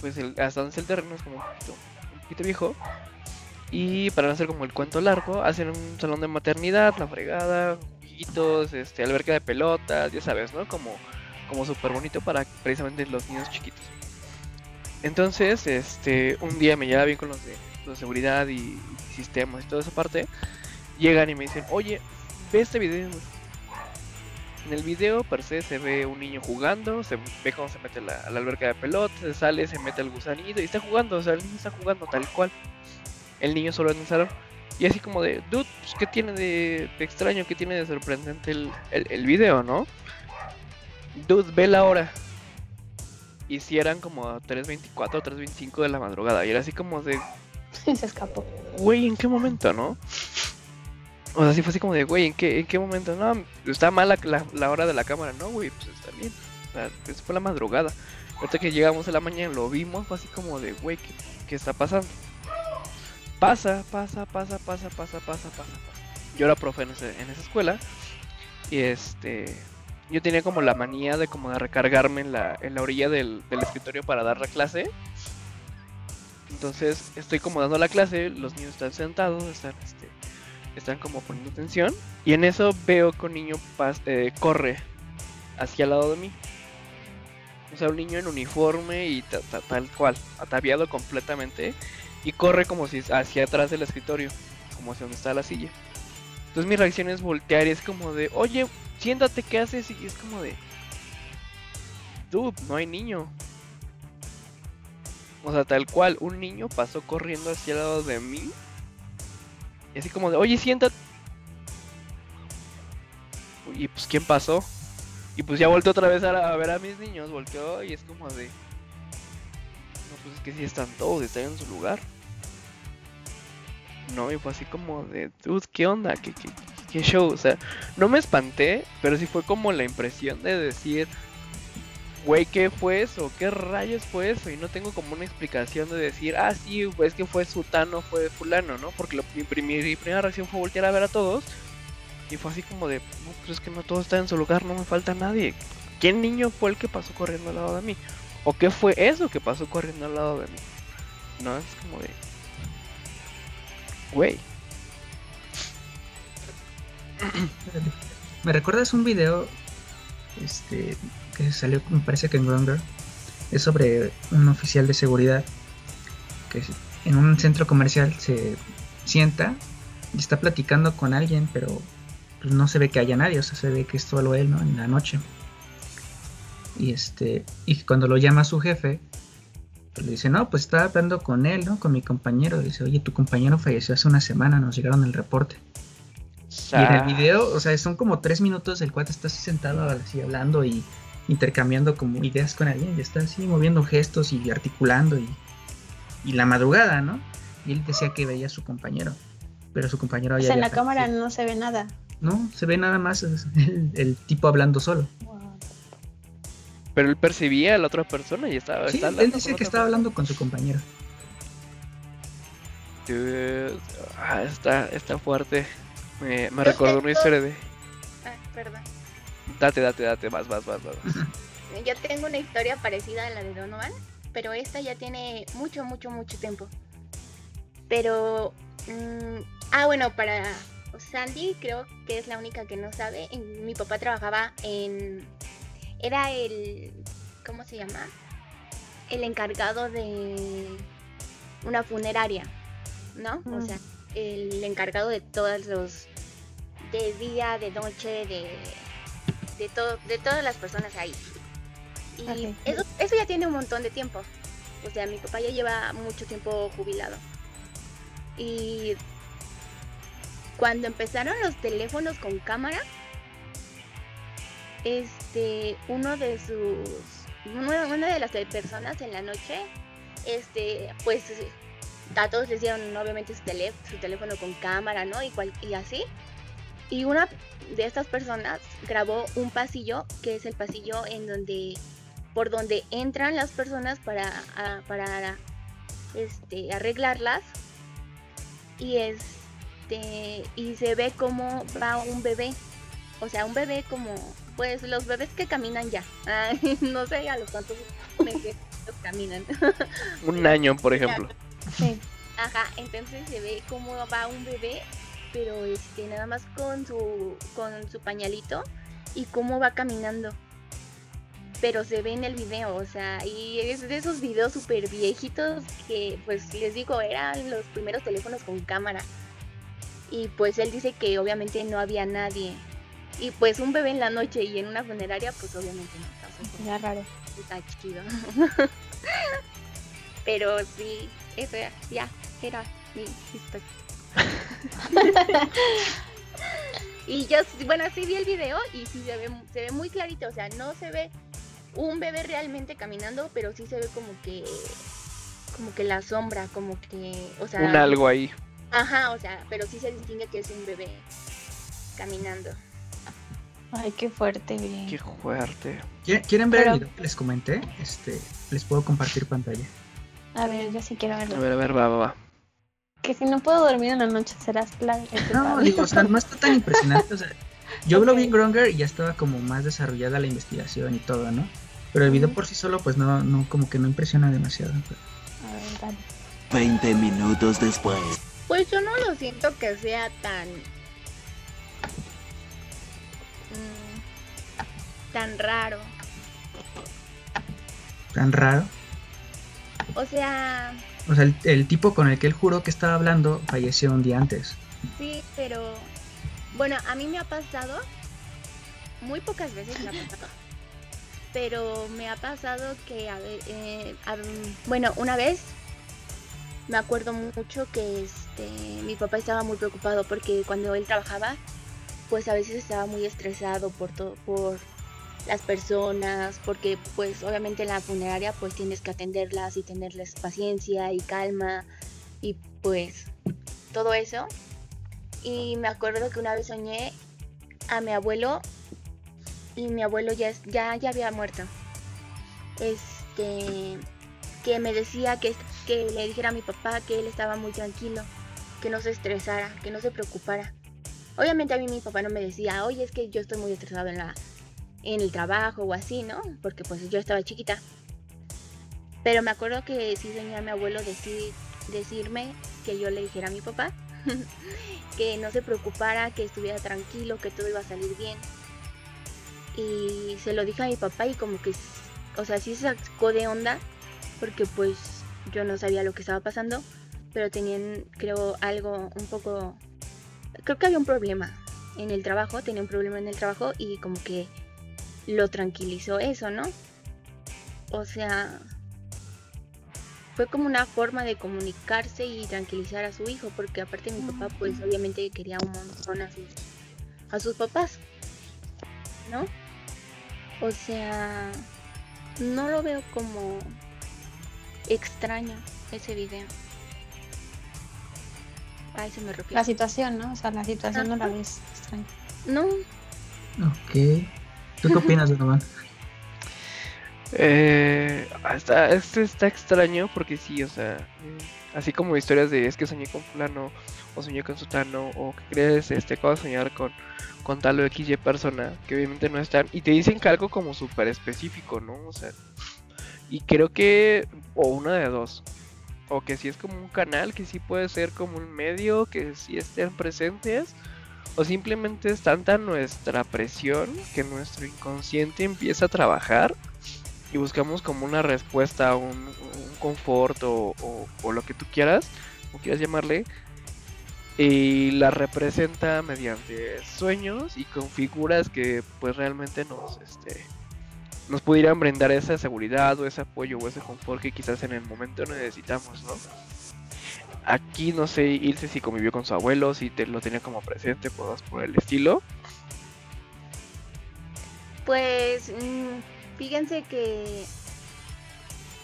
pues el, hasta donde el terreno es como un poquito, viejo. Y para no hacer como el cuento largo, hacen un salón de maternidad, la fregada, juguitos, este, alberca de pelotas, ya sabes, ¿no? Como, como súper bonito para precisamente los niños chiquitos. Entonces, este, un día me llevaba bien con los de, los de seguridad y sistemas y toda esa parte llegan y me dicen, oye, ve este video. En el video per se se ve un niño jugando, se ve cómo se mete la, a la alberca de pelota, se sale, se mete al gusanito y está jugando, o sea, el niño está jugando tal cual. El niño solo en el salón. Y así como de, dude, pues, ¿qué tiene de, extraño? ¿Qué tiene de sorprendente el, el, video, no? Dude, ve la hora. Y si eran como 3.24 o 3.25 de la madrugada. Y era así como de... se escapó. Güey, ¿en qué momento, no? O sea, sí fue así como de, güey, ¿en qué, ¿en qué momento? No, está mal la, hora de la cámara. No, güey, pues está bien. Eso fue la madrugada. Ahorita que llegamos a la mañana, lo vimos, fue así como de, güey, ¿qué, ¿qué, está pasando? Pasa, pasa, pasa, pasa, pasa, pasa, pasa, Yo era profe en, en esa escuela. Y este. Yo tenía como la manía de como de recargarme en la, en la orilla del, del escritorio para dar la clase. Entonces estoy como dando la clase, los niños están sentados, están este, están como poniendo atención. Y en eso veo que un niño eh, corre hacia el lado de mí. O sea, un niño en uniforme y tal cual, ataviado completamente. Y corre como si hacia atrás del escritorio, como hacia donde está la silla. Entonces mi reacción es voltear y es como de, oye, siéntate, ¿qué haces? Y es como de, dude, no hay niño. O sea, tal cual, un niño pasó corriendo hacia el lado de mí así como de, oye, siéntate. Y pues, ¿quién pasó? Y pues ya volteó otra vez a, ver a mis niños, volteó y es como de... No, pues es que sí están todos, están en su lugar. No, y fue así como de, dude, ¿qué onda? ¿Qué, qué, qué show? O sea, no me espanté, pero sí fue como la impresión de decir, güey, ¿qué fue eso? ¿Qué rayos fue eso? Y no tengo como una explicación de decir, ah, sí, es que fue sutano, fue fulano, ¿no? Porque mi, primera reacción fue voltear a ver a todos. Y fue así como de, no, pero es que no todo está en su lugar, no me falta nadie. ¿Qué niño fue el que pasó corriendo al lado de mí? ¿O qué fue eso que pasó corriendo al lado de mí? No, es como de... Güey. ¿Me recuerdas un video este, que salió, me parece que en Grindr, es sobre un oficial de seguridad que en un centro comercial se sienta y está platicando con alguien, pero pues, no se ve que haya nadie, o sea, se ve que es solo él, ¿no? En la noche. Y este, y cuando lo llama su jefe, Le dice, no, pues estaba hablando con él, ¿no? Con mi compañero. Dice, oye, tu compañero falleció hace una semana, nos llegaron el reporte. Y en el video, o sea, son como tres minutos, el cuate está así sentado así hablando y intercambiando como ideas con alguien, y está así moviendo gestos y articulando y, y la madrugada, ¿no? Y él decía que veía a su compañero, pero su compañero había... O sea, en la cámara no se ve nada. No, se ve nada más el, tipo hablando solo. Pero él percibía a la otra persona y estaba... Sí, él decía que estaba hablando con su compañero. Ah, está, está fuerte. Me, me recordó una historia de... Ah, perdón. Date, date, date, más, más, más, más. Yo tengo una historia parecida a la de Donovan, pero esta ya tiene mucho, mucho, mucho tiempo. Pero... Mm, ah, bueno, para Sandy creo que es la única que no sabe. Mi papá trabajaba en... Era el... ¿Cómo se llama? El encargado de una funeraria, ¿no? O sea, el encargado de todos los... De día, de noche, de... De, todo, de todas las personas ahí. Y eso, eso ya tiene un montón de tiempo. O sea, mi papá ya lleva mucho tiempo jubilado. Y cuando empezaron los teléfonos con cámara, este, uno de sus, una de las personas en la noche, este, pues a todos les dieron obviamente su, su teléfono con cámara, ¿no? Y, y así. Y una de estas personas grabó un pasillo, que es el pasillo en donde, por donde entran las personas para, para este, arreglarlas. Y este, y se ve como va un bebé. O sea, un bebé como, pues los bebés que caminan ya. no sé a los cuantos meses caminan. un año, por ejemplo. Sí. Ajá, entonces se ve cómo va un bebé, pero este, nada más con su, con su pañalito y cómo va caminando. Pero se ve en el video, o sea, y es de esos videos súper viejitos que, pues les digo, eran los primeros teléfonos con cámara. Y pues él dice que obviamente no había nadie. Y pues un bebé en la noche y en una funeraria, pues obviamente no. Ya raro. Está chido. Pero sí, eso ya, era mi historia. Y yo, bueno, sí vi el video y sí se ve, se ve muy clarito, o sea, no se ve un bebé realmente caminando, pero sí se ve como que, como que la sombra, como que, o sea... Un algo ahí. Ajá, o sea, pero sí se distingue que es un bebé caminando. Ay, qué fuerte, bien. Qué fuerte. ¿Quieren ver el video que les comenté? Este, les puedo compartir pantalla. A ver, yo sí quiero verlo. A ver, a ver, va, va, va. Que si no puedo dormir en la noche serás la... No, digo, o sea, no está tan impresionante. O sea, yo lo vi en Gronger y ya estaba como más desarrollada la investigación y todo, ¿no? Pero el video por sí solo, pues no, no como que no impresiona demasiado. A ver, dale. 20 minutos después. Pues yo no lo siento que sea tan. Mm, tan raro. ¿Tan raro? O sea. O sea, el, tipo con el que él juró que estaba hablando falleció un día antes. Sí, pero. Bueno, a mí me ha pasado. Muy pocas veces me ha pasado. Pero me ha pasado que, a eh, bueno, una vez me acuerdo mucho que este, mi papá estaba muy preocupado porque cuando él trabajaba, pues a veces estaba muy estresado por todo, por las personas, porque pues obviamente en la funeraria pues tienes que atenderlas y tenerles paciencia y calma y pues todo eso. Y me acuerdo que una vez soñé a mi abuelo y mi abuelo ya, ya, ya había muerto. Este que me decía que, que le dijera a mi papá que él estaba muy tranquilo, que no se estresara, que no se preocupara. Obviamente a mí mi papá no me decía, oye, es que yo estoy muy estresado en, la, en el trabajo o así, ¿no? Porque pues yo estaba chiquita. Pero me acuerdo que sí soñé mi abuelo decir, decirme que yo le dijera a mi papá que no se preocupara, que estuviera tranquilo, que todo iba a salir bien. Y se lo dije a mi papá y como que, o sea, sí se sacó de onda porque pues yo no sabía lo que estaba pasando, pero tenían, creo, algo un poco... Creo que había un problema en el trabajo, tenía un problema en el trabajo y como que lo tranquilizó eso, ¿no? O sea, fue como una forma de comunicarse y tranquilizar a su hijo, porque aparte mi papá pues obviamente quería un montón a sus, a sus papás, ¿no? O sea, no lo veo como extraño ese video. Ay, se me rompió. La situación, ¿no? O sea, la situación no la ves extraña. No. Ok. ¿Tú qué opinas, Donovan? Eh, está, este está extraño porque sí, o sea, así como historias de es que soñé con fulano o soñé con sutano o que crees este acabo soñar con con tal o XY persona que obviamente no están y te dicen que algo como súper específico, ¿no? O sea, y creo que o una de dos o que si es como un canal que sí puede ser como un medio que sí estén presentes o simplemente es tanta nuestra presión que nuestro inconsciente empieza a trabajar y buscamos como una respuesta, un, confort o, lo que tú quieras, o quieras llamarle, y la representa mediante sueños y con figuras que pues realmente nos, este, nos pudieran brindar esa seguridad o ese apoyo o ese confort que quizás en el momento necesitamos, ¿no? Aquí no sé, Ilse si convivió con su abuelo, si te, lo tenía como presente, pues por el estilo. Pues mm, Fíjense que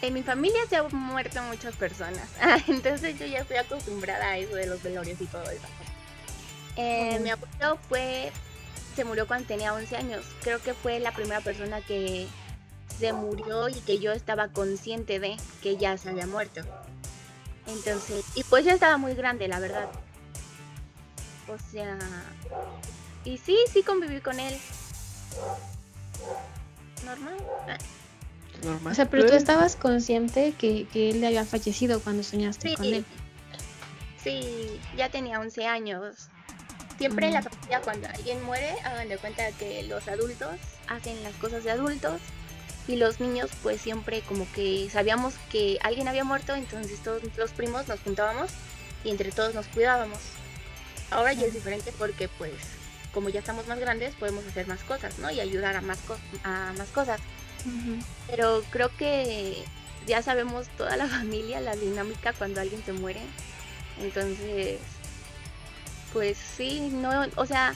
en mi familia se han muerto muchas personas. Entonces yo ya estoy acostumbrada a eso de los velorios y todo eso. Eh, mi abuelo fue, se murió cuando tenía 11 años. Creo que fue la primera persona que se murió y que yo estaba consciente de que ya se había muerto. Entonces, y pues ya estaba muy grande, la verdad. O sea, y sí, sí conviví con él normal. O sea, pero tú estabas consciente que, que él había fallecido cuando soñaste con él. Sí, ya tenía 11 años. Siempre en la mm. familia cuando alguien muere, hagan de cuenta que los adultos hacen las cosas de adultos y los niños pues siempre como que sabíamos que alguien había muerto, entonces todos los primos nos juntábamos y entre todos nos cuidábamos. Ahora ya es diferente porque pues como ya estamos más grandes, podemos hacer más cosas, ¿no? Y ayudar a más, a más cosas. Pero creo que ya sabemos toda la familia, la dinámica cuando alguien se muere. Entonces, pues sí, no, o sea,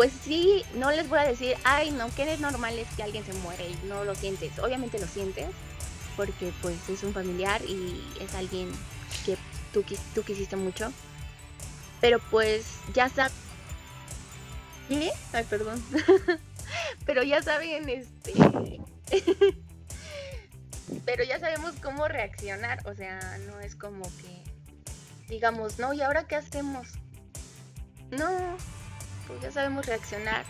pues sí, no les voy a decir, ay, no, que es normal es que alguien se muere y no lo sientes. Obviamente lo sientes, porque pues es un familiar y es alguien que tú, tú quisiste mucho. Pero pues ya sabes Ay, perdón. Pero ya saben, este. Pero ya sabemos cómo reaccionar. O sea, no es como que digamos, no, ¿y ahora qué hacemos? No, pues ya sabemos reaccionar.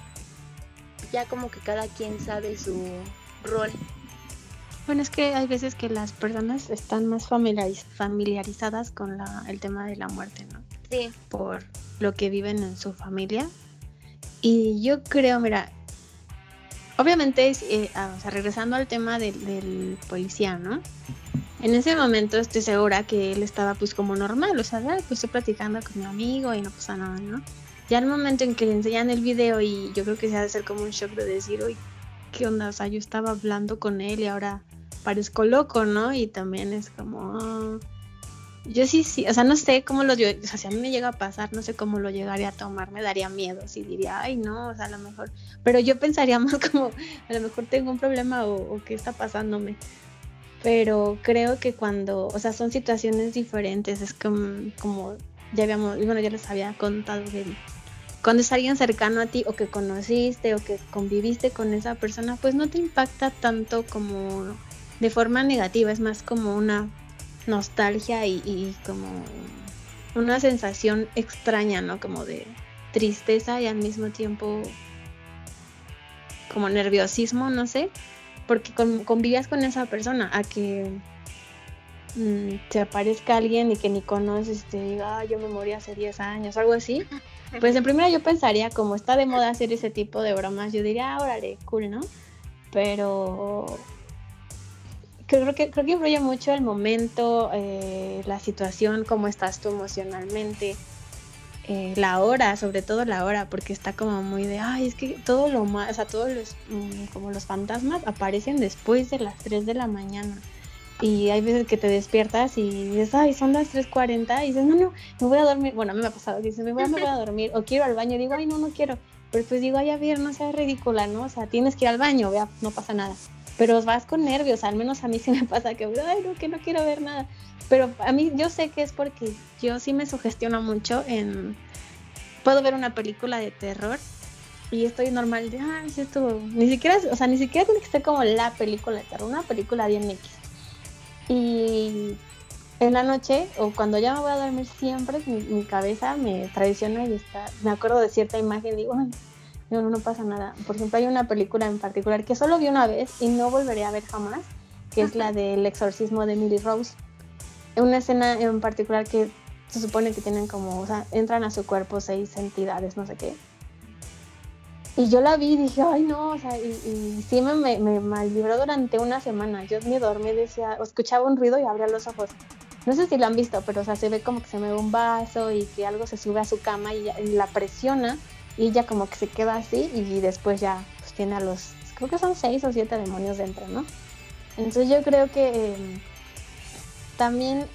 Ya como que cada quien sabe su rol. Bueno, es que hay veces que las personas están más familiarizadas con la, el tema de la muerte, ¿no? Sí. Por lo que viven en su familia y yo creo, mira, obviamente, eh, ah, o sea, regresando al tema del, policía, ¿no? En ese momento estoy segura que él estaba pues como normal, o sea, pues estoy platicando con mi amigo y no pasa nada, ¿no? Ya el momento en que le enseñan el video y yo creo que se ha de ser como un shock de decir, uy, ¿qué onda? O sea, yo estaba hablando con él y ahora parezco loco, ¿no? Y también es como, ah, yo sí, sí, o sea, no sé cómo lo, o sea, si a mí me llega a pasar, no sé cómo lo llegaría a tomar, me daría miedo, si diría, ay, no, o sea, a lo mejor, pero yo pensaría más como, a lo mejor tengo un problema o, qué está pasándome. Pero creo que cuando, o sea, son situaciones diferentes, es como, como ya habíamos, bueno, ya les había contado que cuando es alguien cercano a ti o que conociste o que conviviste con esa persona, pues no te impacta tanto como de forma negativa, es más como una nostalgia y, como una sensación extraña, ¿no? Como de tristeza y al mismo tiempo como nerviosismo, no sé, porque convivías con esa persona a que mm, te aparezca alguien y que ni conoces y te diga, yo me morí hace 10 años, algo así. Pues en primera yo pensaría, como está de moda hacer ese tipo de bromas, yo diría, ah, órale, cool, ¿no? Pero creo que, creo que influye mucho el momento, eh, la situación, cómo estás tú emocionalmente, eh, la hora, sobre todo la hora, porque está como muy de, ay, es que todo lo más, o sea, todos los, mm, como los fantasmas aparecen después de las 3 de la mañana. Y hay veces que te despiertas y dices, ay, son las 3.40 y dices, no, no, me voy a dormir. Bueno, a me ha pasado, dices, me voy, me voy a dormir o quiero al baño. Digo, ay, no, no quiero. Pero pues digo, ay, a ver, no seas ridícula, ¿no? O sea, tienes que ir al baño, vea, no pasa nada. Pero vas con nervios, al menos a mí sí me pasa que, ay, no, que no quiero ver nada. Pero a mí yo sé que es porque yo sí me sugestiono mucho en... Puedo ver una película de terror y estoy normal de, ah, sí esto, ni siquiera, o sea, ni siquiera tiene que ser como la película de terror, una película bien X. Y en la noche, o cuando ya me voy a dormir, siempre mi, cabeza me traiciona y está, me acuerdo de cierta imagen y digo, Ay, no, no pasa nada. Por ejemplo, hay una película en particular que solo vi una vez y no volveré a ver jamás, que es la del exorcismo de Millie Rose. Una escena en particular que se supone que tienen como, o sea, entran a su cuerpo seis entidades, no sé qué y yo la vi y dije, ay no, o sea, y, sí me, me, me durante una semana. Yo me dormí, decía, escuchaba un ruido y abría los ojos. No sé si lo han visto, pero o sea, se ve como que se mueve un vaso y que algo se sube a su cama y, la presiona y ella como que se queda así y después ya pues tiene a los, creo que son seis o siete demonios dentro, ¿no? Entonces yo creo que em, también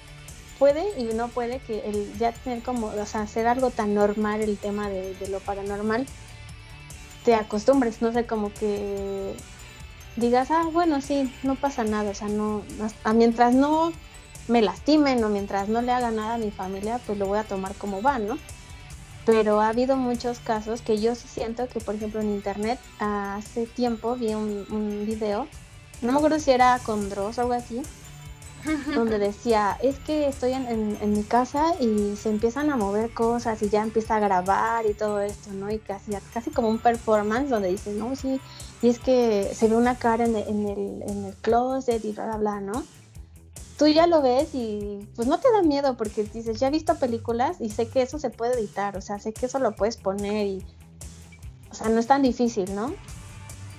puede y no puede que el ya tener como, o sea, hacer algo tan normal el tema de lo paranormal te acostumbres, no sé, como que digas, ah, bueno, sí, no pasa nada, o sea, no, mientras no me lastimen o mientras no le haga nada a mi familia, pues lo voy a tomar como va, ¿no? Pero ha habido muchos casos que yo sí siento que, por ejemplo, en internet hace tiempo vi un, un video, no me acuerdo si era con Dross o algo así, donde decía, es que estoy en, mi casa y se empiezan a mover cosas y ya empieza a grabar y todo esto, ¿no? Y casi, casi como un performance donde dices, no, sí, y es que se ve una cara en, el, en el closet y bla, bla, bla, ¿no? Tú ya lo ves y pues no te da miedo porque dices, ya he visto películas y sé que eso se puede editar, o sea, sé que eso lo puedes poner y, o sea, no es tan difícil, ¿no?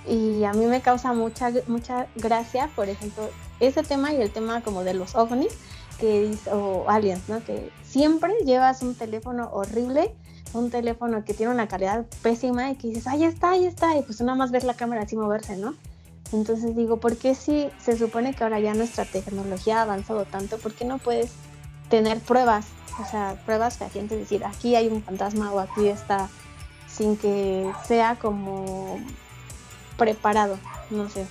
Y a mí me causa mucha, mucha gracia, por ejemplo, ese tema y el tema como de los ovnis que o aliens, ¿no? Que siempre llevas un teléfono horrible, un teléfono que tiene una calidad pésima y que dices, ahí está, ahí está, y pues nada más ves la cámara así moverse, ¿no? Entonces digo, ¿por qué si se supone que ahora ya nuestra tecnología ha avanzado tanto, ¿por qué no puedes tener pruebas? O sea, pruebas fehacientes, decir, aquí hay un fantasma o aquí está, sin que sea como preparado, no sé.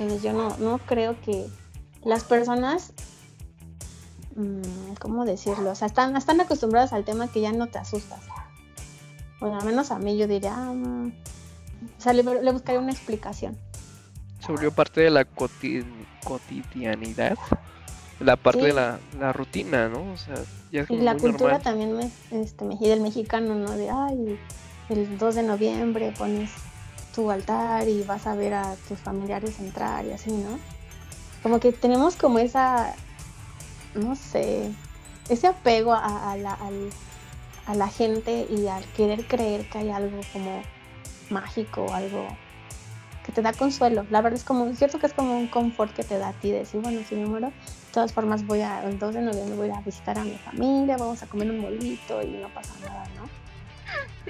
Entonces yo no, no creo que las personas, mm, ¿cómo decirlo? O sea, están, están acostumbradas al tema que ya no te asustas. Bueno, al menos a mí yo diría, ah, mm". o sea, le, buscaría una explicación. Se volvió parte de la cotidianidad, la parte de la, rutina, ¿no? O sea, ya es y la cultura también me, este, del mexicano, ¿no? De, ay, el 2 de noviembre pones tu altar y vas a ver a tus familiares entrar y así, ¿no? Como que tenemos como esa, no sé, ese apego a, la, a la gente y al querer creer que hay algo como mágico, algo que te da consuelo. La verdad es como, es cierto que es como un confort que te da a ti decir, bueno, si me muero, de todas formas voy a, el 2 de noviembre voy a visitar a mi familia, vamos a comer un bolito y no pasa nada, ¿no?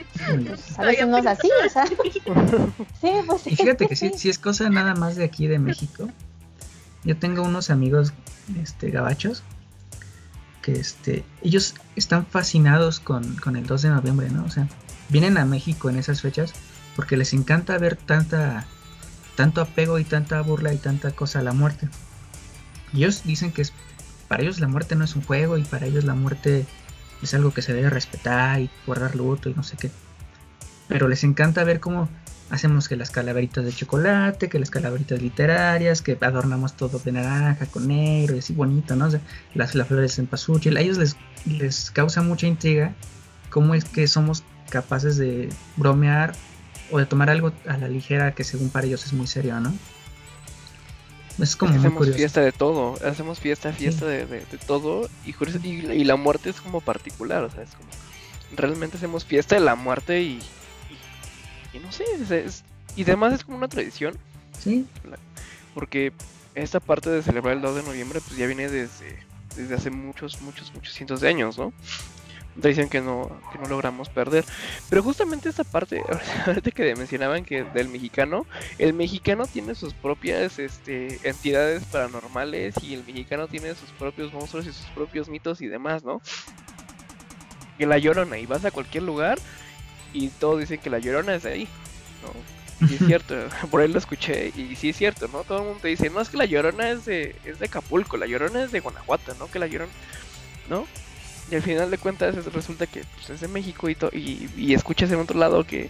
a veces no es así, o sea. sí, pues Y fíjate que sí, si es cosa nada más de aquí de México. Yo tengo unos amigos este, gabachos que este, ellos están fascinados con, con, el 2 de noviembre, ¿no? O sea, vienen a México en esas fechas porque les encanta ver tanta, tanto apego y tanta burla y tanta cosa a la muerte. ellos dicen que es, para ellos la muerte no es un juego y para ellos la muerte es algo que se debe respetar y guardar luto y no sé qué. Pero les encanta ver cómo hacemos que las calaveritas de chocolate, que las calaveritas literarias, que adornamos todo de naranja con negro y así bonito, ¿no? las, flores en pasuchi. A ellos les, les causa mucha intriga cómo es que somos capaces de bromear o de tomar algo a la ligera que según para ellos es muy serio, ¿no? Es como hacemos fiesta de todo, hacemos fiesta, fiesta de, todo y, y, la muerte es como particular, o sea, es como realmente hacemos fiesta de la muerte y, y, no sé, y además es como una tradición. Sí. Porque esta parte de celebrar el 2 de noviembre pues ya viene desde, desde hace muchos, muchos, muchos cientos de años, ¿no? Tradición que no, que no logramos perder. Pero justamente esta parte, ahorita que mencionaban que del mexicano, el mexicano tiene sus propias este, entidades paranormales y el mexicano tiene sus propios monstruos y sus propios mitos y demás, ¿no? Que la llorona y vas a cualquier lugar y todos dicen que la llorona es de ahí, ¿no? Y es cierto, por ahí lo escuché y sí es cierto, ¿no? Todo el mundo dice, no, es que la llorona es de, es de Acapulco, la llorona es de Guanajuato, ¿no? Que la llorona, ¿no? Y al final de cuentas resulta que pues, es de México y, y, y, escuchas en otro lado que,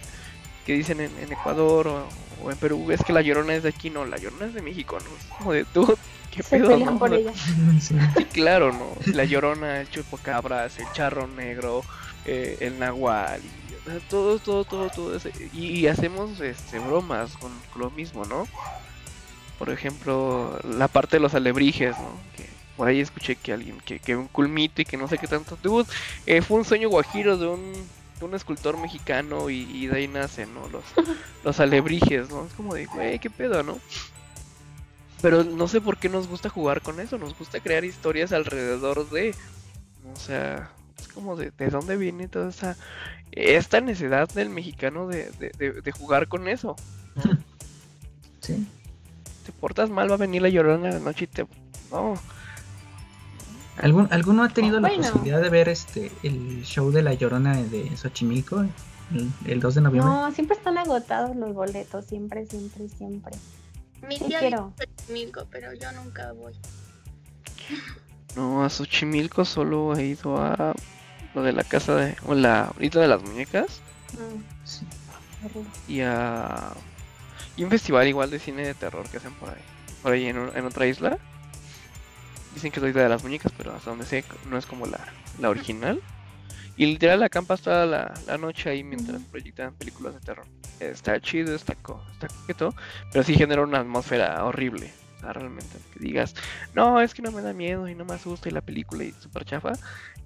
que dicen en, Ecuador o, en Perú, es que la llorona es de aquí, no, la llorona es de México, ¿no? Es como de tú, ¿qué pedo, no? Por ella. Sí. claro, ¿no? La llorona, el chupacabras, el charro negro, eh, el nahual, todo, todo, todo, todo. Y, hacemos este, bromas con, lo mismo, ¿no? Por ejemplo, la parte de los alebrijes, ¿no? Que, por ahí escuché que alguien, que, que un culmito y que no sé qué tanto. Eh, fue un sueño guajiro de un, un escultor mexicano y, de ahí nacen, ¿no? Los, los alebrijes, ¿no? Es como de, güey, qué pedo, ¿no? Pero no sé por qué nos gusta jugar con eso, nos gusta crear historias alrededor de... O sea, es como de, de dónde viene toda esa... Esta necesidad del mexicano de, de, de jugar con eso. Sí. Te portas mal, va a venir la llorona en la noche y te... No ¿Algún, ¿Alguno ha tenido la posibilidad de ver este el show de La Llorona de Xochimilco el, 2 de noviembre? No, siempre están agotados los boletos, siempre, siempre, siempre. Mi tía quiero. Xochimilco, pero yo nunca voy. No, a Xochimilco solo he ido a lo de la casa de... o la isla de las muñecas. Mm. Sí. Y a... Y un festival igual de cine de terror que hacen por ahí. Por ahí en, en otra isla. Dicen que es la idea de las muñecas, pero hasta donde sé no es como la, la original. Y literal acampas toda la, la noche ahí mientras proyectan películas de terror. Está chido, está, co está coqueto, pero sí genera una atmósfera horrible. O sea, realmente, que digas, no, es que no me da miedo y no me asusta y la película y súper chafa.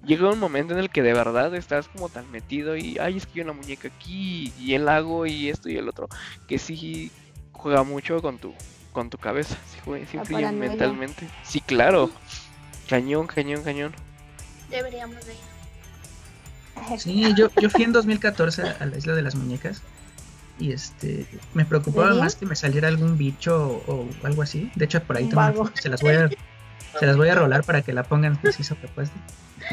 Llega un momento en el que de verdad estás como tan metido y, ay, es que hay una muñeca aquí y el lago y esto y el otro, que sí juega mucho con tu con tu cabeza, si, influye mentalmente. Sí, claro. Cañón, cañón, cañón. Deberíamos de ir. Sí, yo, yo fui en 2014 a la isla de las muñecas y este me preocupaba más que me saliera algún bicho o, algo así. De hecho, por ahí tengo, se las voy a se las voy a rolar para que la pongan así sobrepuesta.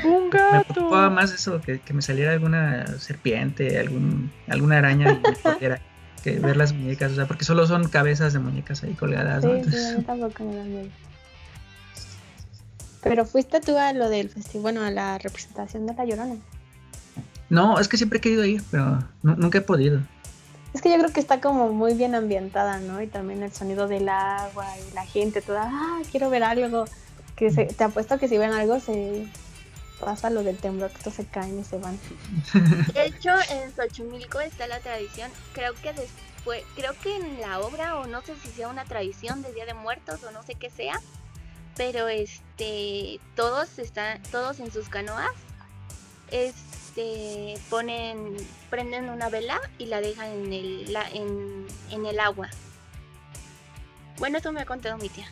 Un gato. Me preocupaba más eso que, que me saliera alguna serpiente, algún alguna araña y me que ver las muñecas, o sea, porque solo son cabezas de muñecas ahí colgadas. Sí, sí, tampoco me da miedo. Pero fuiste tú a lo del festival, bueno, a la representación de La Llorona. No, es que siempre he querido ir, pero nunca he podido. Es que yo creo que está como muy bien ambientada, ¿no? Y también el sonido del agua y la gente toda, ah, quiero ver algo. Que se, te apuesto que si ven algo se pasa lo del temblor, que se caen y se van. De hecho, en Xochimilco está la tradición, creo que después, creo que en la obra, o no sé si sea una tradición de Día de Muertos, o no sé qué sea, pero este, todos están, todos en sus canoas, este, ponen, prenden una vela y la dejan en el, la, en, en el agua. Bueno, eso me ha contado mi tía.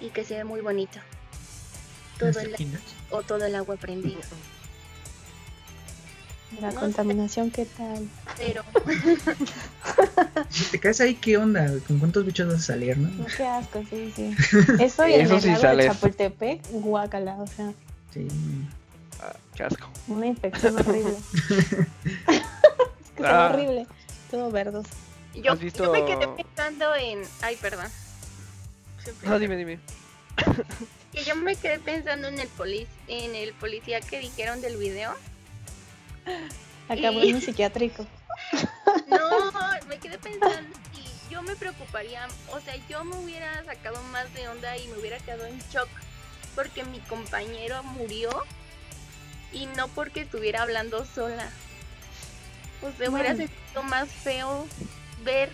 Y que se ve muy bonito todo el, o todo el agua prendido. La contaminación, ¿qué tal? Pero. si te caes ahí, ¿qué onda? ¿Con cuántos bichos vas a salir, no? Qué asco, sí, sí. Eso y en el sí lago de Chapultepec, guacala, o sea. Sí. Ah, qué asco. Una infección horrible. es que ah. horrible. Todo verdoso. Yo, yo me quedé pensando en. Ay, perdón. No, dime, dime que yo me quedé pensando en el polic en el policía que dijeron del video. Acabó en un psiquiátrico. No, me quedé pensando y yo me preocuparía, o sea, yo me hubiera sacado más de onda y me hubiera quedado en shock porque mi compañero murió y no porque estuviera hablando sola. O sea, hubiera sido más feo ver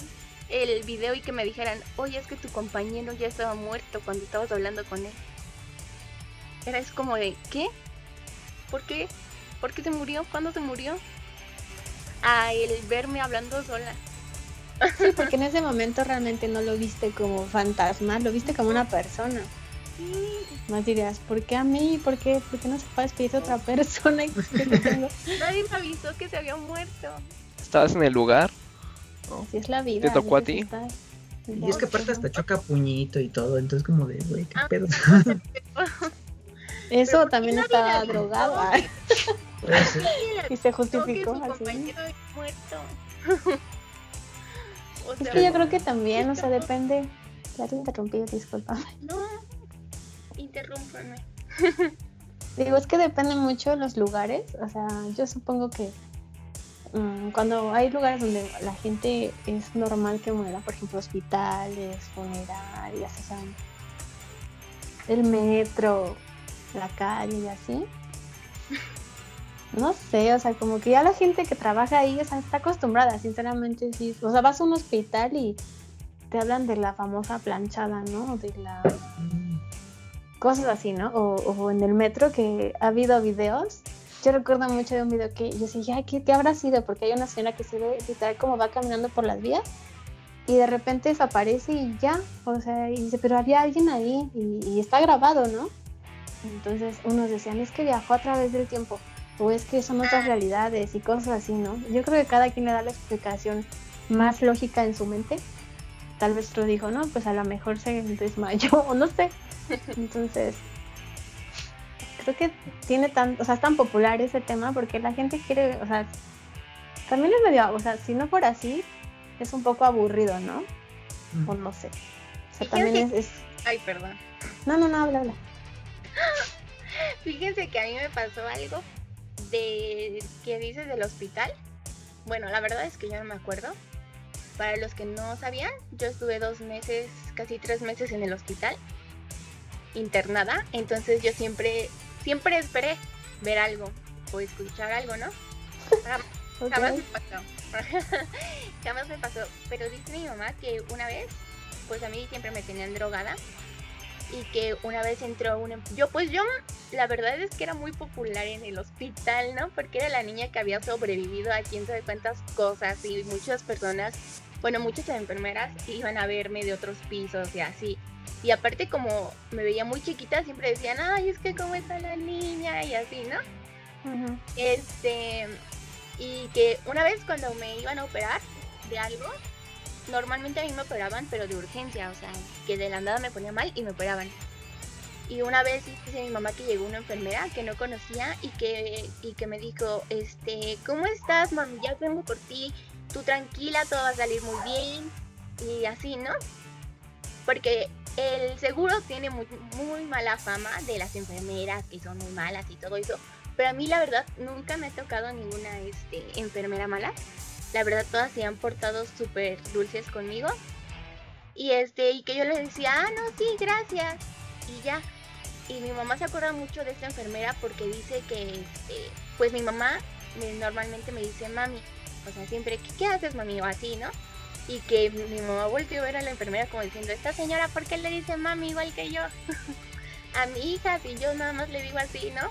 el video y que me dijeran, oye, es que tu compañero ya estaba muerto cuando estabas hablando con él. Era es como de, ¿qué? ¿Por qué? ¿Por qué se murió? ¿Cuándo se murió? A el verme hablando sola. Sí, porque en ese momento realmente no lo viste como fantasma, lo viste como una persona. Más dirías, ¿por qué a mí? ¿Por qué, ¿Por qué no se puede despedir a otra persona? Nadie me avisó que se había muerto. ¿Estabas en el lugar? Así es la vida. ¿Te tocó a ti? Y es que aparte hasta choca puñito y todo, entonces como de, güey, qué ah, pedo. Eso también estaba drogado. y se justificó así. es que yo creo que también, o sea, depende. Ya te interrumpí, disculpa. No, interrúmpame. Digo, es que depende mucho de los lugares. O sea, yo supongo que mm, cuando hay lugares donde la gente es normal que muera, por ejemplo, hospitales, funerarias, o sea, el metro, la calle y así. No sé, o sea, como que ya la gente que trabaja ahí, o sea, está acostumbrada, sinceramente, sí. O sea, vas a un hospital y te hablan de la famosa planchada, ¿no? De la... Cosas así, ¿no? O, en el metro que ha habido videos. Yo recuerdo mucho de un video que yo decía, ay, ¿qué, habrá sido? Porque hay una señora que se ve literal como va caminando por las vías y de repente desaparece y ya, o sea, y dice, pero había alguien ahí y, está grabado, ¿no? Entonces unos decían, es que viajó a través del tiempo, o es que son otras realidades y cosas así, ¿no? Yo creo que cada quien le da la explicación más lógica en su mente tal vez tú dijo, no, pues a lo mejor se desmayó o no sé. Entonces, creo que tiene tan, o sea, es tan popular ese tema porque la gente quiere, o sea, también es medio, o sea, si no fuera así, es un poco aburrido, ¿no? O no sé. O sea, también es, Ay, perdón. No, no, no, habla, habla. Fíjense que a mí me pasó algo de que dices del hospital. Bueno, la verdad es que yo no me acuerdo, para los que no sabían, yo estuve dos meses, casi tres meses en el hospital, internada, entonces yo siempre, siempre esperé ver algo o escuchar algo, ¿no? Jamás, me pasó. Jamás me pasó. Pero dice mi mamá que una vez, pues a mí siempre me tenían drogada y que una vez entró una... Em-, yo pues yo, la verdad es que era muy popular en el hospital, ¿no? Porque era la niña que había sobrevivido a quién sabe cuántas cosas y muchas personas bueno, muchas enfermeras iban a verme de otros pisos y así. Y aparte como me veía muy chiquita, siempre decían, ay, es que cómo está la niña y así, ¿no? Este, y que una vez cuando me iban a operar de algo, normalmente a mí me operaban, pero de urgencia, o sea, que de la nada me ponía mal y me operaban. Y una vez dice mi mamá que llegó una enfermera que no conocía y que, y que me dijo, este, ¿cómo estás, mami? Ya vengo por ti tú tranquila, todo va a salir muy bien y así, ¿no? Porque el seguro tiene muy, muy mala fama de las enfermeras que son muy malas y todo eso. Pero a mí la verdad nunca me ha tocado ninguna este, enfermera mala. La verdad todas se han portado súper dulces conmigo. Y este, y que yo les decía, ah, no, sí, gracias. Y ya. Y mi mamá se acuerda mucho de esta enfermera porque dice que, este, pues mi mamá normalmente me dice, mami, o sea, siempre, ¿qué, haces, mami? O así, ¿no? Y que mi mamá volvió a ver a la enfermera como diciendo, esta señora, ¿por qué le dice mami igual que yo? a mi hija, si yo nada más le digo así, ¿no?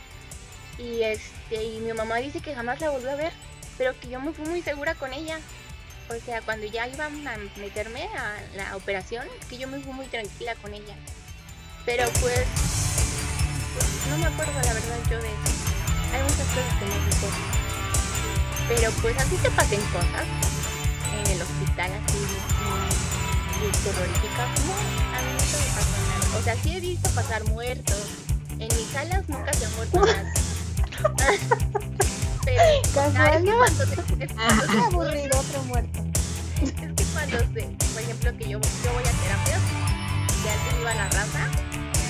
Y este, y mi mamá dice que jamás la volvió a ver, pero que yo me fui muy segura con ella. O sea, cuando ya iban a meterme a la operación, que yo me fui muy tranquila con ella. Pero pues, pues no me acuerdo la verdad yo de eso. Hay muchas cosas que no recuerdo. Pero pues así te pasen cosas en el hospital así muy, terroríficas. No, a mí no me pasó nada. O sea, sí he visto pasar muertos. En mis salas nunca se ha muerto nadie. Pero es que cuando se, es, es aburrido otro muerto. Es que cuando se, por ejemplo, que yo, yo voy a terapia, y antes iba a la raza,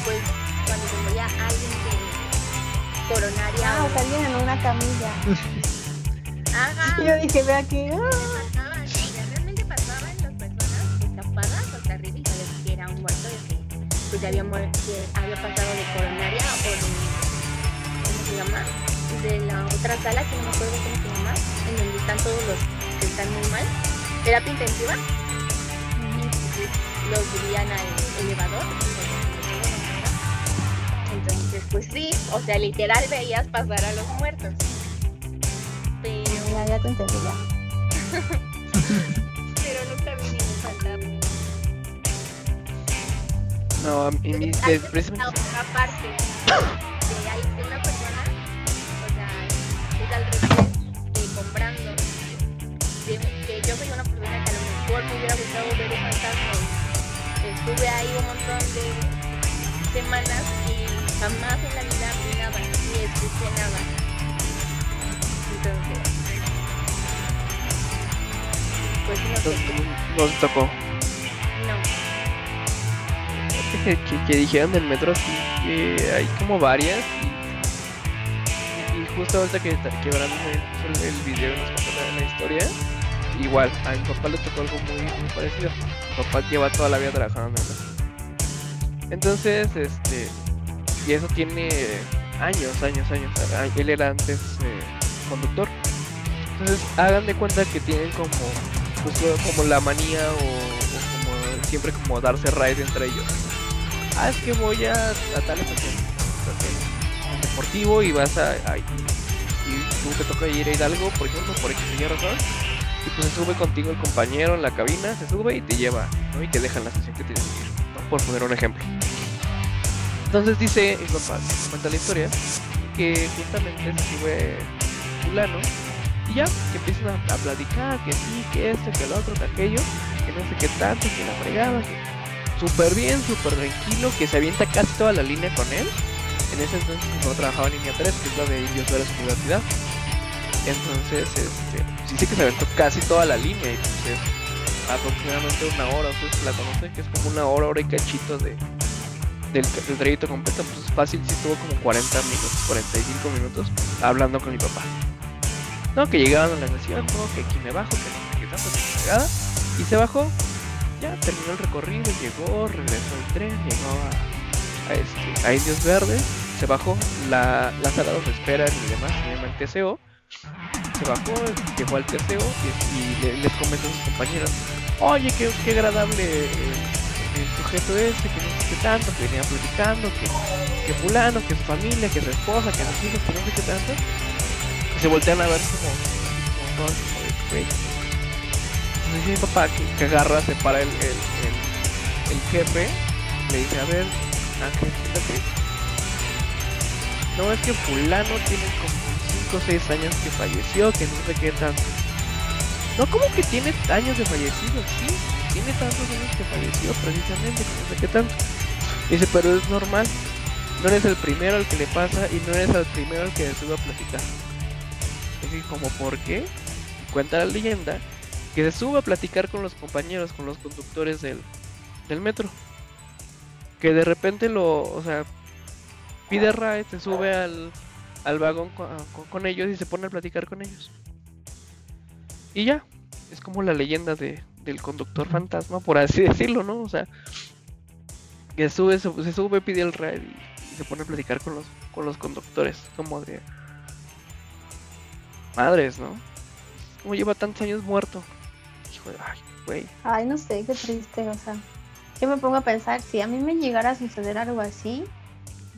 pues cuando se moría alguien de coronaria. Ah, o, alguien en una camilla. Ajá. Yo dije, ve aquí. Ah. Pasaban, realmente pasaban las personas escapadas hasta arriba y sabías que era un muerto de que pues había, que había pasado de coronaria o de, ¿cómo se llama? De la otra sala que no me acuerdo cómo se llama, en donde están todos los que están muy mal, terapia intensiva. Y los subían al elevador. Entonces, pues sí, o sea, literal veías pasar a los muertos. Ya, ya te entendí ya. Pero nunca vi ningún fantasma. No, a mí, mi, hay precisamente... otra al comprando. De, que yo soy una persona que a lo mejor me hubiera gustado ver el fantasma. Estuve ahí un montón de semanas y jamás en la vida vi nada, ni escuché nada. Entonces, pues no sé. No, tocó. No que, que, dijeron del metro que hay como varias justo ahorita que, que Brandon el, video y nos contó la, historia igual a mi papá le tocó algo muy, muy parecido. Papá lleva toda la vida trabajando en entonces este y eso tiene años años años. Él era antes eh, conductor. Entonces hagan de cuenta que tienen como pues, como la manía o, como siempre como darse raid entre ellos. Ah, es que voy a, a tal estación, deportivo y vas a, te toca ir a Hidalgo, por ejemplo, por X razón, y pues se sube contigo el compañero en la cabina, se sube y te lleva, ¿no? Y te deja en la estación que tienes que ir, por poner un ejemplo. Entonces dice, y cuenta la historia, que justamente se sube fulano y ya, que empiezan a, platicar, que sí, que esto, que el otro, que aquello, que no sé qué tanto, que la fregada, que súper bien, súper tranquilo, que se avienta casi toda la línea con él. En ese entonces no trabajaba en línea 3, que es la de Indios Verdes Universidad. Entonces, este, sí sé que se aventó casi toda la línea y pues es aproximadamente una hora, ustedes la conocen, que es como una hora, hora y cachito de, del, del trayecto completo, pues es fácil, sí estuvo como 40 minutos, 45 minutos hablando con mi papá. No, que llegaban a la estación, no, que aquí me bajo, que no qué tanto, que llegada, y se bajó, ya terminó el recorrido, llegó, regresó el tren, llegó a, a, este, a Indios Verdes, se bajó, la, la sala donde esperan y demás, se llama el TCO, se bajó, llegó al TCO y, y les comentó a sus compañeros, oye, qué, qué agradable el, el, sujeto ese, que no sé qué tanto, que venía platicando, que, fulano, que su familia, que su esposa, que sus hijos, que no sé qué tanto, y se voltean a ver como, como todos, como de, dice mi papá que, que agarra, se para el, el, el, jefe, le dice, a ver, Ángel, fíjate. No, es que fulano tiene como 5 o 6 años que falleció, que no sé qué tanto. No, como que tiene años de fallecido, sí, tiene tantos años que falleció precisamente, que no sé qué tanto. Dice, pero es normal, no eres el primero al que le pasa y no eres el primero al que le sube a platicar. Así como, ¿por qué? Cuenta la leyenda que se sube a platicar con los compañeros, con los conductores del, del metro. Que de repente lo, o sea, pide ride, se sube al, al vagón con, ellos y se pone a platicar con ellos. Y ya, es como la leyenda de, del conductor fantasma, por así decirlo, ¿no? O sea, que sube, se, se sube, pide el ride y, se pone a platicar con los, con los conductores, como de... Madres, ¿no? Como lleva tantos años muerto ay, güey. Ay, no sé, qué triste, o sea. Yo me pongo a pensar, si a mí me llegara a suceder algo así,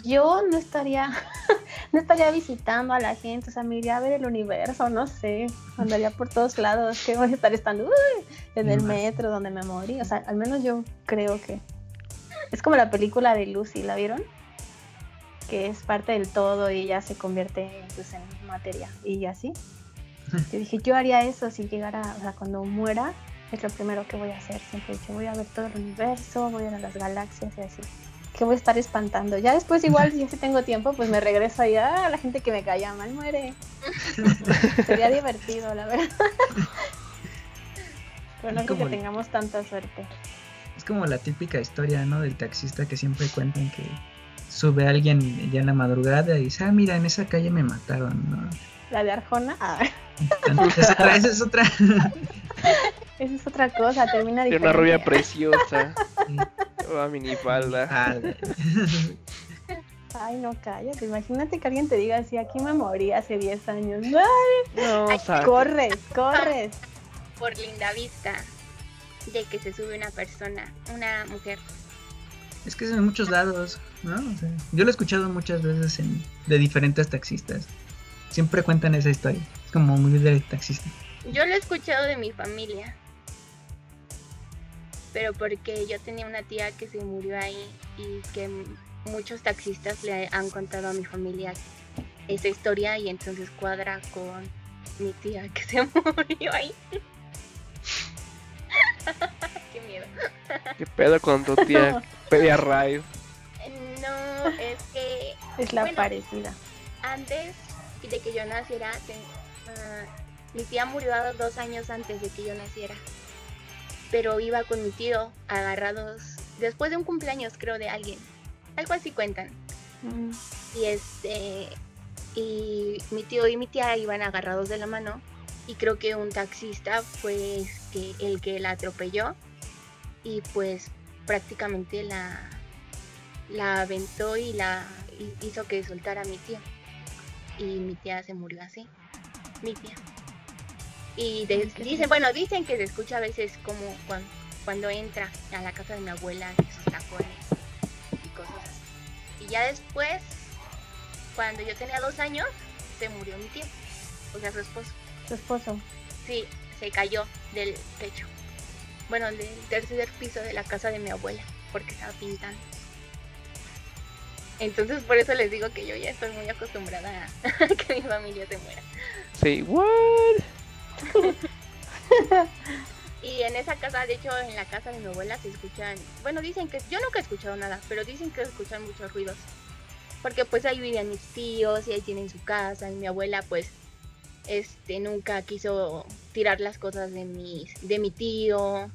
yo no estaría, no estaría visitando a la gente, o sea, me iría a ver el universo, no sé, andaría por todos lados, que voy a estar estando en el metro donde me morí, o sea, al menos yo creo que es como la película de Lucy, ¿la vieron? Que es parte del todo y ella se convierte pues, en materia y así. Yo dije, yo haría eso si llegara, o sea, cuando muera, es lo primero que voy a hacer. Siempre he dicho, voy a ver todo el universo, voy a a las galaxias y así. Que voy a estar espantando. Ya después, igual, si tengo tiempo, pues me regreso ahí a ah, la gente que me calla mal muere. Sería divertido, la verdad. Pero no creo que tengamos tanta suerte. Es como la típica historia, ¿no? Del taxista que siempre cuentan que sube a alguien ya en la madrugada y dice, ah, mira, en esa calle me mataron, ¿no? La de Arjona. Ah. Esa, esa es otra. Esa es otra cosa, termina de una rubia preciosa. A minifalda. Ay, no cállate. Imagínate que alguien te diga así, aquí me morí hace 10 años. No, corres, corres. Por linda vista de que se sube una persona, una mujer. Es que es en muchos lados, ¿no? O sea, yo lo he escuchado muchas veces en, de diferentes taxistas. Siempre cuentan esa historia. Es como muy del taxista. Yo lo he escuchado de mi familia. Pero porque yo tenía una tía que se murió ahí y que muchos taxistas le han contado a mi familia esa historia y entonces cuadra con mi tía que se murió ahí. Qué miedo. ¿Qué pedo con tu tía? Pedía raíz. No, es que. Es la parecida. Antes de que yo naciera, ah, mi tía murió dos años antes de que yo naciera. Pero iba con mi tío agarrados después de un cumpleaños, creo, de alguien. Algo así cuentan. Mm. Y este. Y mi tío y mi tía iban agarrados de la mano. Y creo que un taxista fue que, el que la atropelló. Y pues prácticamente la, la aventó y la hizo que soltara a mi tía. Y mi tía se murió así. Mi tía. Y dicen, bueno, dicen que se escucha a veces como cuando, cuando entra a la casa de mi abuela, sus tacones y cosas así. Y ya después, cuando yo tenía dos años, se murió mi tío, o sea, su esposo. ¿Su esposo? Sí, se cayó del techo. Bueno, del tercer piso de la casa de mi abuela, porque estaba pintando. Entonces por eso les digo que yo ya estoy muy acostumbrada a que mi familia se muera. Sí, what? y en esa casa, de hecho, en la casa de mi abuela se escuchan, bueno, dicen que yo nunca he escuchado nada, pero dicen que escuchan muchos ruidos. Porque pues ahí vivían mis tíos y ahí tienen su casa y mi abuela pues este nunca quiso tirar las cosas de mi, de mi tío.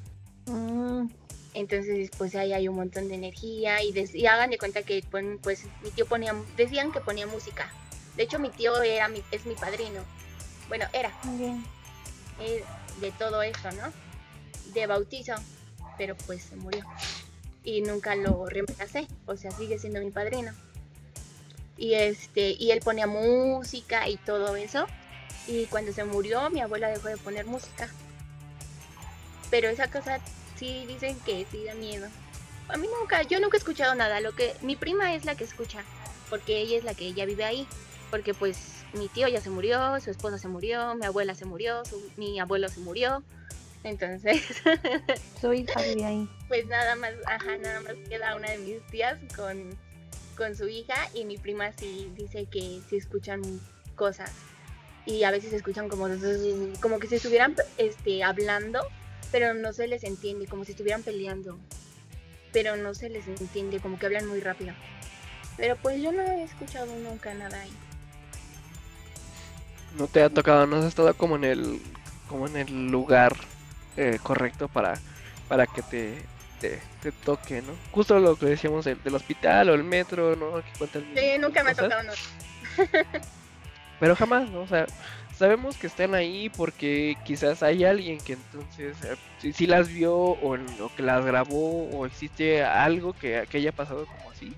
Mm. Entonces, pues ahí hay un montón de energía y, hagan de cuenta que pues mi tío ponía, decían que ponía música. De hecho, mi tío era mi, es mi padrino. Bueno, era. De todo eso, ¿no? De bautizo, pero pues se murió. Y nunca lo reemplacé, o sea, sigue siendo mi padrino. Y este, y él ponía música y todo eso. Y cuando se murió, mi abuela dejó de poner música. Pero esa cosa sí dicen que sí da miedo. A mí nunca, yo nunca he escuchado nada. Lo que mi prima es la que escucha, porque ella es la que ella vive ahí, porque pues mi tío ya se murió, su esposa se murió, mi abuela se murió, mi abuelo se murió. Entonces, su vive ahí. Pues nada más, ajá, nada más queda una de mis tías con, con su hija y mi prima sí dice que se escuchan cosas y a veces se escuchan como como que si estuvieran este hablando pero no se les entiende, como si estuvieran peleando. Pero no se les entiende, como que hablan muy rápido. Pero pues yo no he escuchado nunca nada ahí. No te ha tocado, no has estado como en el como en el lugar eh, correcto para para que te, te, toque, ¿no? Justo lo que decíamos del, hospital o el metro, ¿no? sí, nunca me ha tocado, no. Pero jamás, ¿no? O sea, sabemos que están ahí porque quizás hay alguien que entonces eh, si, las vio o, que las grabó o existe algo que, que haya pasado como así.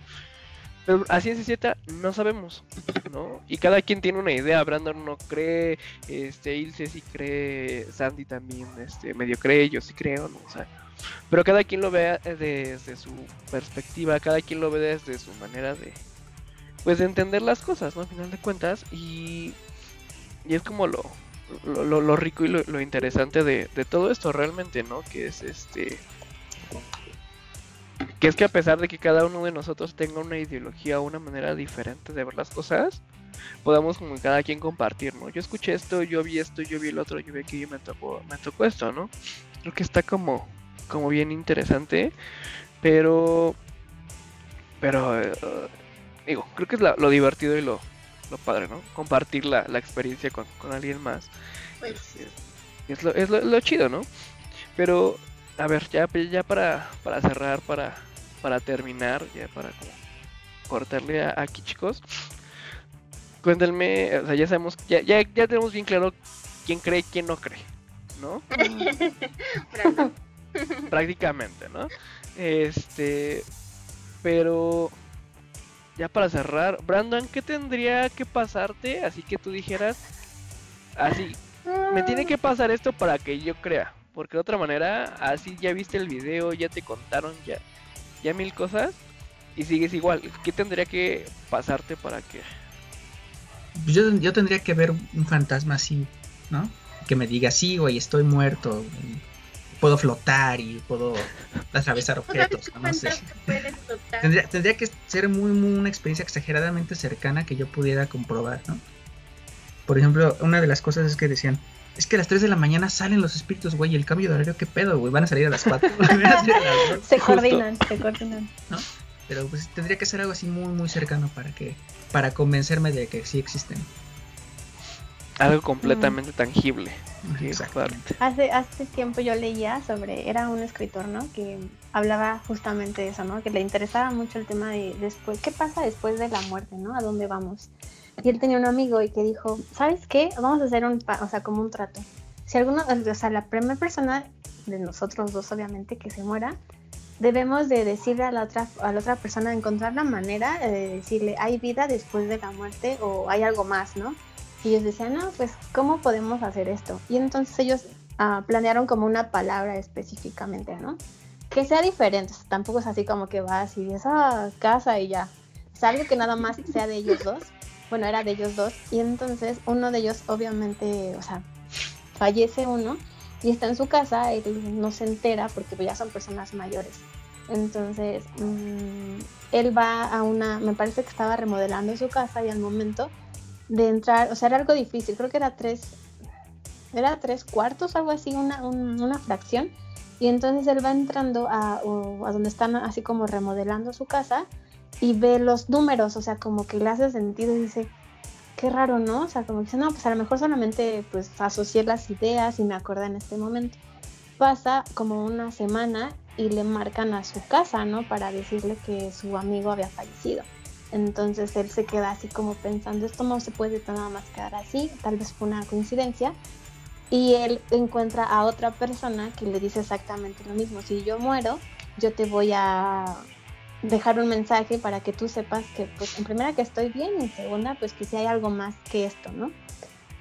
Pero así es cierta, no sabemos, ¿no? Y cada quien tiene una idea. Brandon no cree, este, Ilse sí cree, Sandy también, este, medio cree, yo sí creo, ¿no? O sea, pero cada quien lo ve desde su perspectiva, cada quien lo ve desde su manera de, pues, de entender las cosas, ¿no? Al final de cuentas, y y es como lo, lo, rico y lo, interesante de, todo esto realmente, ¿no? Que es este... Que es que a pesar de que cada uno de nosotros tenga una ideología o una manera diferente de ver las cosas, podamos como cada quien compartir, ¿no? Yo escuché esto, yo vi esto, yo vi el otro, yo vi aquello y me tocó, me tocó esto, ¿no? Creo que está como, como bien interesante, pero... Pero... Eh, digo, creo que es lo divertido y lo, lo padre, ¿no? Compartir la, experiencia con, alguien más. Pues. Es, lo, es lo, chido, ¿no? Pero, a ver, ya, ya para, para cerrar, para, para terminar, ya para cortarle aquí, chicos. Cuéntenme, o sea, ya sabemos, ya, ya, ya tenemos bien claro quién cree y quién no cree, ¿no? Prácticamente, ¿no? Este, pero ya para cerrar, Brandon, ¿qué tendría que pasarte? Así que tú dijeras, así, me tiene que pasar esto para que yo crea. Porque de otra manera, así ya viste el video, ya te contaron ya, ya mil cosas y sigues igual. ¿Qué tendría que pasarte para que... Yo, yo tendría que ver un fantasma así, ¿no? Que me diga, sí, güey, estoy muerto. puedo flotar y puedo atravesar objetos, no sé. Tendría, tendría que ser muy, muy una experiencia exageradamente cercana que yo pudiera comprobar, ¿no? Por ejemplo, una de las cosas es que decían, es que a las 3 de la mañana salen los espíritus, güey, y el cambio de horario, ¿qué pedo, güey? Van a salir a las 4. se coordinan, se coordinan. ¿No? Pero pues tendría que ser algo así muy, muy cercano para que, para convencerme de que sí existen. Algo completamente tangible. Hace, hace tiempo yo leía sobre, era un escritor, ¿no? Que hablaba justamente de eso, ¿no? Que le interesaba mucho el tema de después, ¿qué pasa después de la muerte, ¿no? ¿A dónde vamos? Y él tenía un amigo y que dijo, ¿sabes qué? Vamos a hacer un, o sea, como un trato. Si alguno, o sea, la primera persona de nosotros dos, obviamente, que se muera, debemos de decirle a la otra, a la otra persona, encontrar la manera de decirle, hay vida después de la muerte o hay algo más, ¿no? Y ellos decían, no, pues, ¿cómo podemos hacer esto? Y entonces ellos ah, planearon como una palabra específicamente, ¿no? Que sea diferente, tampoco es así como que vas y esa casa y ya. Es algo que nada más sea de ellos dos. Bueno, era de ellos dos. Y entonces uno de ellos, obviamente, o sea, fallece uno y está en su casa, él no se entera porque ya son personas mayores. Entonces, mm, él va a una, me parece que estaba remodelando su casa y al momento de entrar, o sea, era algo difícil, creo que era tres, era tres cuartos, algo así, una, una fracción. Y entonces él va entrando a, a, donde están así como remodelando su casa y ve los números, o sea, como que le hace sentido y dice, qué raro, ¿no? O sea, como que dice, no, pues a lo mejor solamente pues asocié las ideas y me acordé en este momento. Pasa como una semana y le marcan a su casa, ¿no? Para decirle que su amigo había fallecido. Entonces él se queda así como pensando, esto no se puede nada más quedar así, tal vez fue una coincidencia. Y él encuentra a otra persona que le dice exactamente lo mismo, si yo muero, yo te voy a dejar un mensaje para que tú sepas que, pues, en primera que estoy bien y en segunda, pues que si hay algo más que esto, ¿no?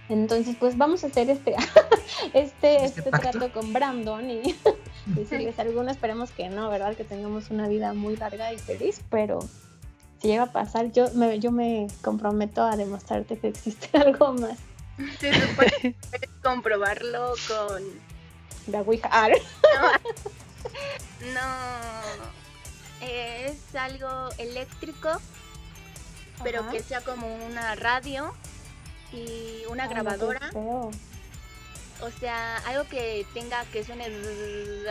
Entonces, pues vamos a hacer este, este, este, este trato con Brandon y decirles algunos, esperemos que no, ¿verdad? Que tengamos una vida muy larga y feliz, pero si llega a pasar, yo me, yo me comprometo a demostrarte que existe algo más. Se supone puedes comprobarlo con la Ouija. Ah. no es algo eléctrico, pero que sea como una radio y una grabadora. O sea, algo que tenga que suene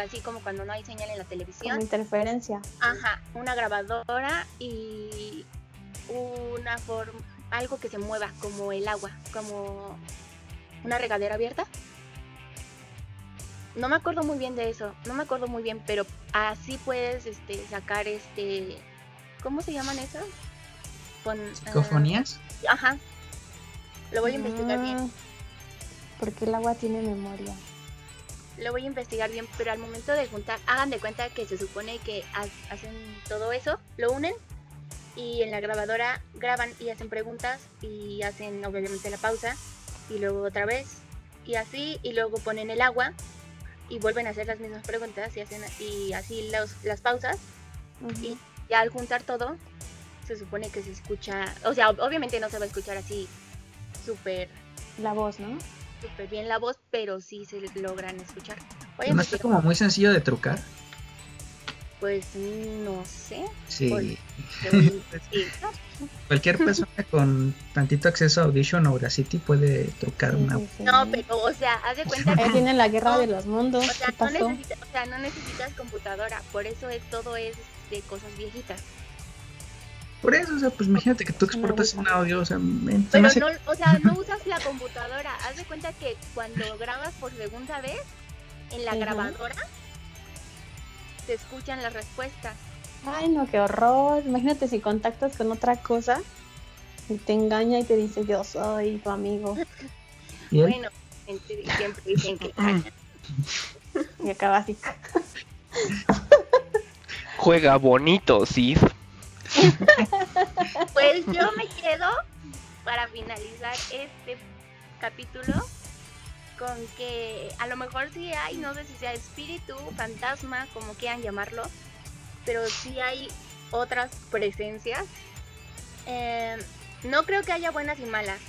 así como cuando no hay señal en la televisión. Como interferencia. Ajá, una grabadora y una forma, algo que se mueva como el agua, como una regadera abierta no me acuerdo muy bien de eso, no me acuerdo muy bien, pero así puedes este, sacar este, ¿cómo se llaman esas? Con, ¿Psicofonías? ajá, lo voy a investigar bien. Ah, porque el agua tiene memoria. Lo voy a investigar bien, pero al momento de juntar, hagan de cuenta que se supone que hacen todo eso, lo unen y en la grabadora graban y hacen preguntas y hacen obviamente la pausa y luego otra vez y así y luego ponen el agua y vuelven a hacer las mismas preguntas y hacen y así las pausas y ya al juntar todo se supone que se escucha, o sea, obviamente no se va a escuchar así súper la voz, ¿no? Súper bien la voz, pero sí se logran escuchar. ¿No está como muy sencillo de trucar? Pues no sé. Sí. Cualquier persona con tantito acceso a Audition o Audacity puede trucar una. no, pero, o sea, haz de cuenta que. tiene la guerra de los mundos. O sea, no necesitas, o sea, no necesitas computadora. Por eso es, todo es de cosas viejitas. Por eso, o sea, pues imagínate que tú exportas un audio, o sea, pero no, o sea, no usas la computadora. Haz de cuenta que cuando grabas por segunda vez en la grabadora te escuchan las respuestas. Ay, no, qué horror. Imagínate si contactas con otra cosa y te engaña y te dice yo soy tu amigo. Bueno, siempre dicen que y acaba así. Juega bonito, sí. pues yo me quedo para finalizar este capítulo con que a lo mejor sí hay, no sé si sea espíritu, fantasma, como quieran llamarlo, pero sí hay otras presencias. Em, no creo que haya buenas y malas.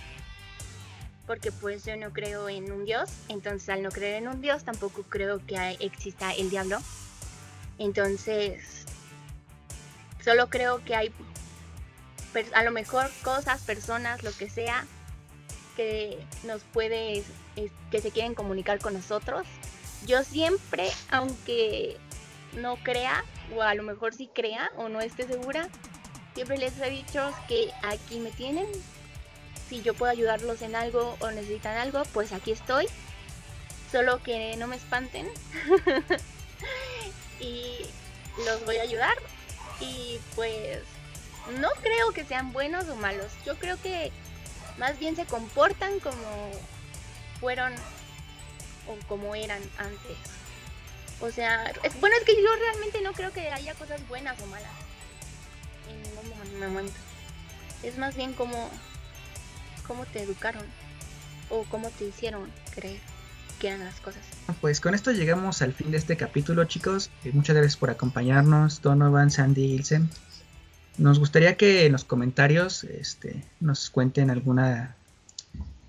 porque pues yo no creo en un Dios, entonces al no creer en un Dios tampoco creo que exista el diablo. Entonces, solo creo que hay a lo mejor cosas, personas, lo que sea, que nos puede, que se quieren comunicar con nosotros. Yo siempre, aunque no crea, o a lo mejor sí crea o no esté segura, siempre les he dicho que aquí me tienen. Si yo puedo ayudarlos en algo o necesitan algo, pues aquí estoy. Solo que no me espanten. y los voy a ayudar. Y pues no creo que sean buenos o malos. Yo creo que más bien se comportan como fueron o como eran antes. O sea, es, bueno, es que yo realmente no creo que haya cosas buenas o malas en ningún momento. Es más bien como cómo te educaron o cómo te hicieron creer que eran las cosas. Pues con esto llegamos al fin de este capítulo, chicos. Eh, muchas gracias por acompañarnos, Donovan, Sandy, Ilsen. Nos gustaría que en los comentarios este, nos cuenten alguna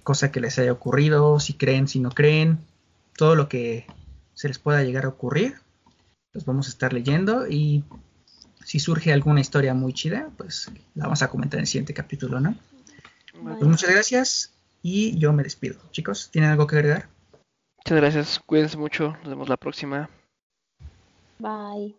cosa que les haya ocurrido, si creen, si no creen, todo lo que se les pueda llegar a ocurrir. Los vamos a estar leyendo y si surge alguna historia muy chida, pues la vamos a comentar en el siguiente capítulo, ¿no? Pues muchas gracias y yo me despido. Chicos, ¿tienen algo que agregar? Muchas gracias, cuídense mucho, nos vemos la próxima. Bye.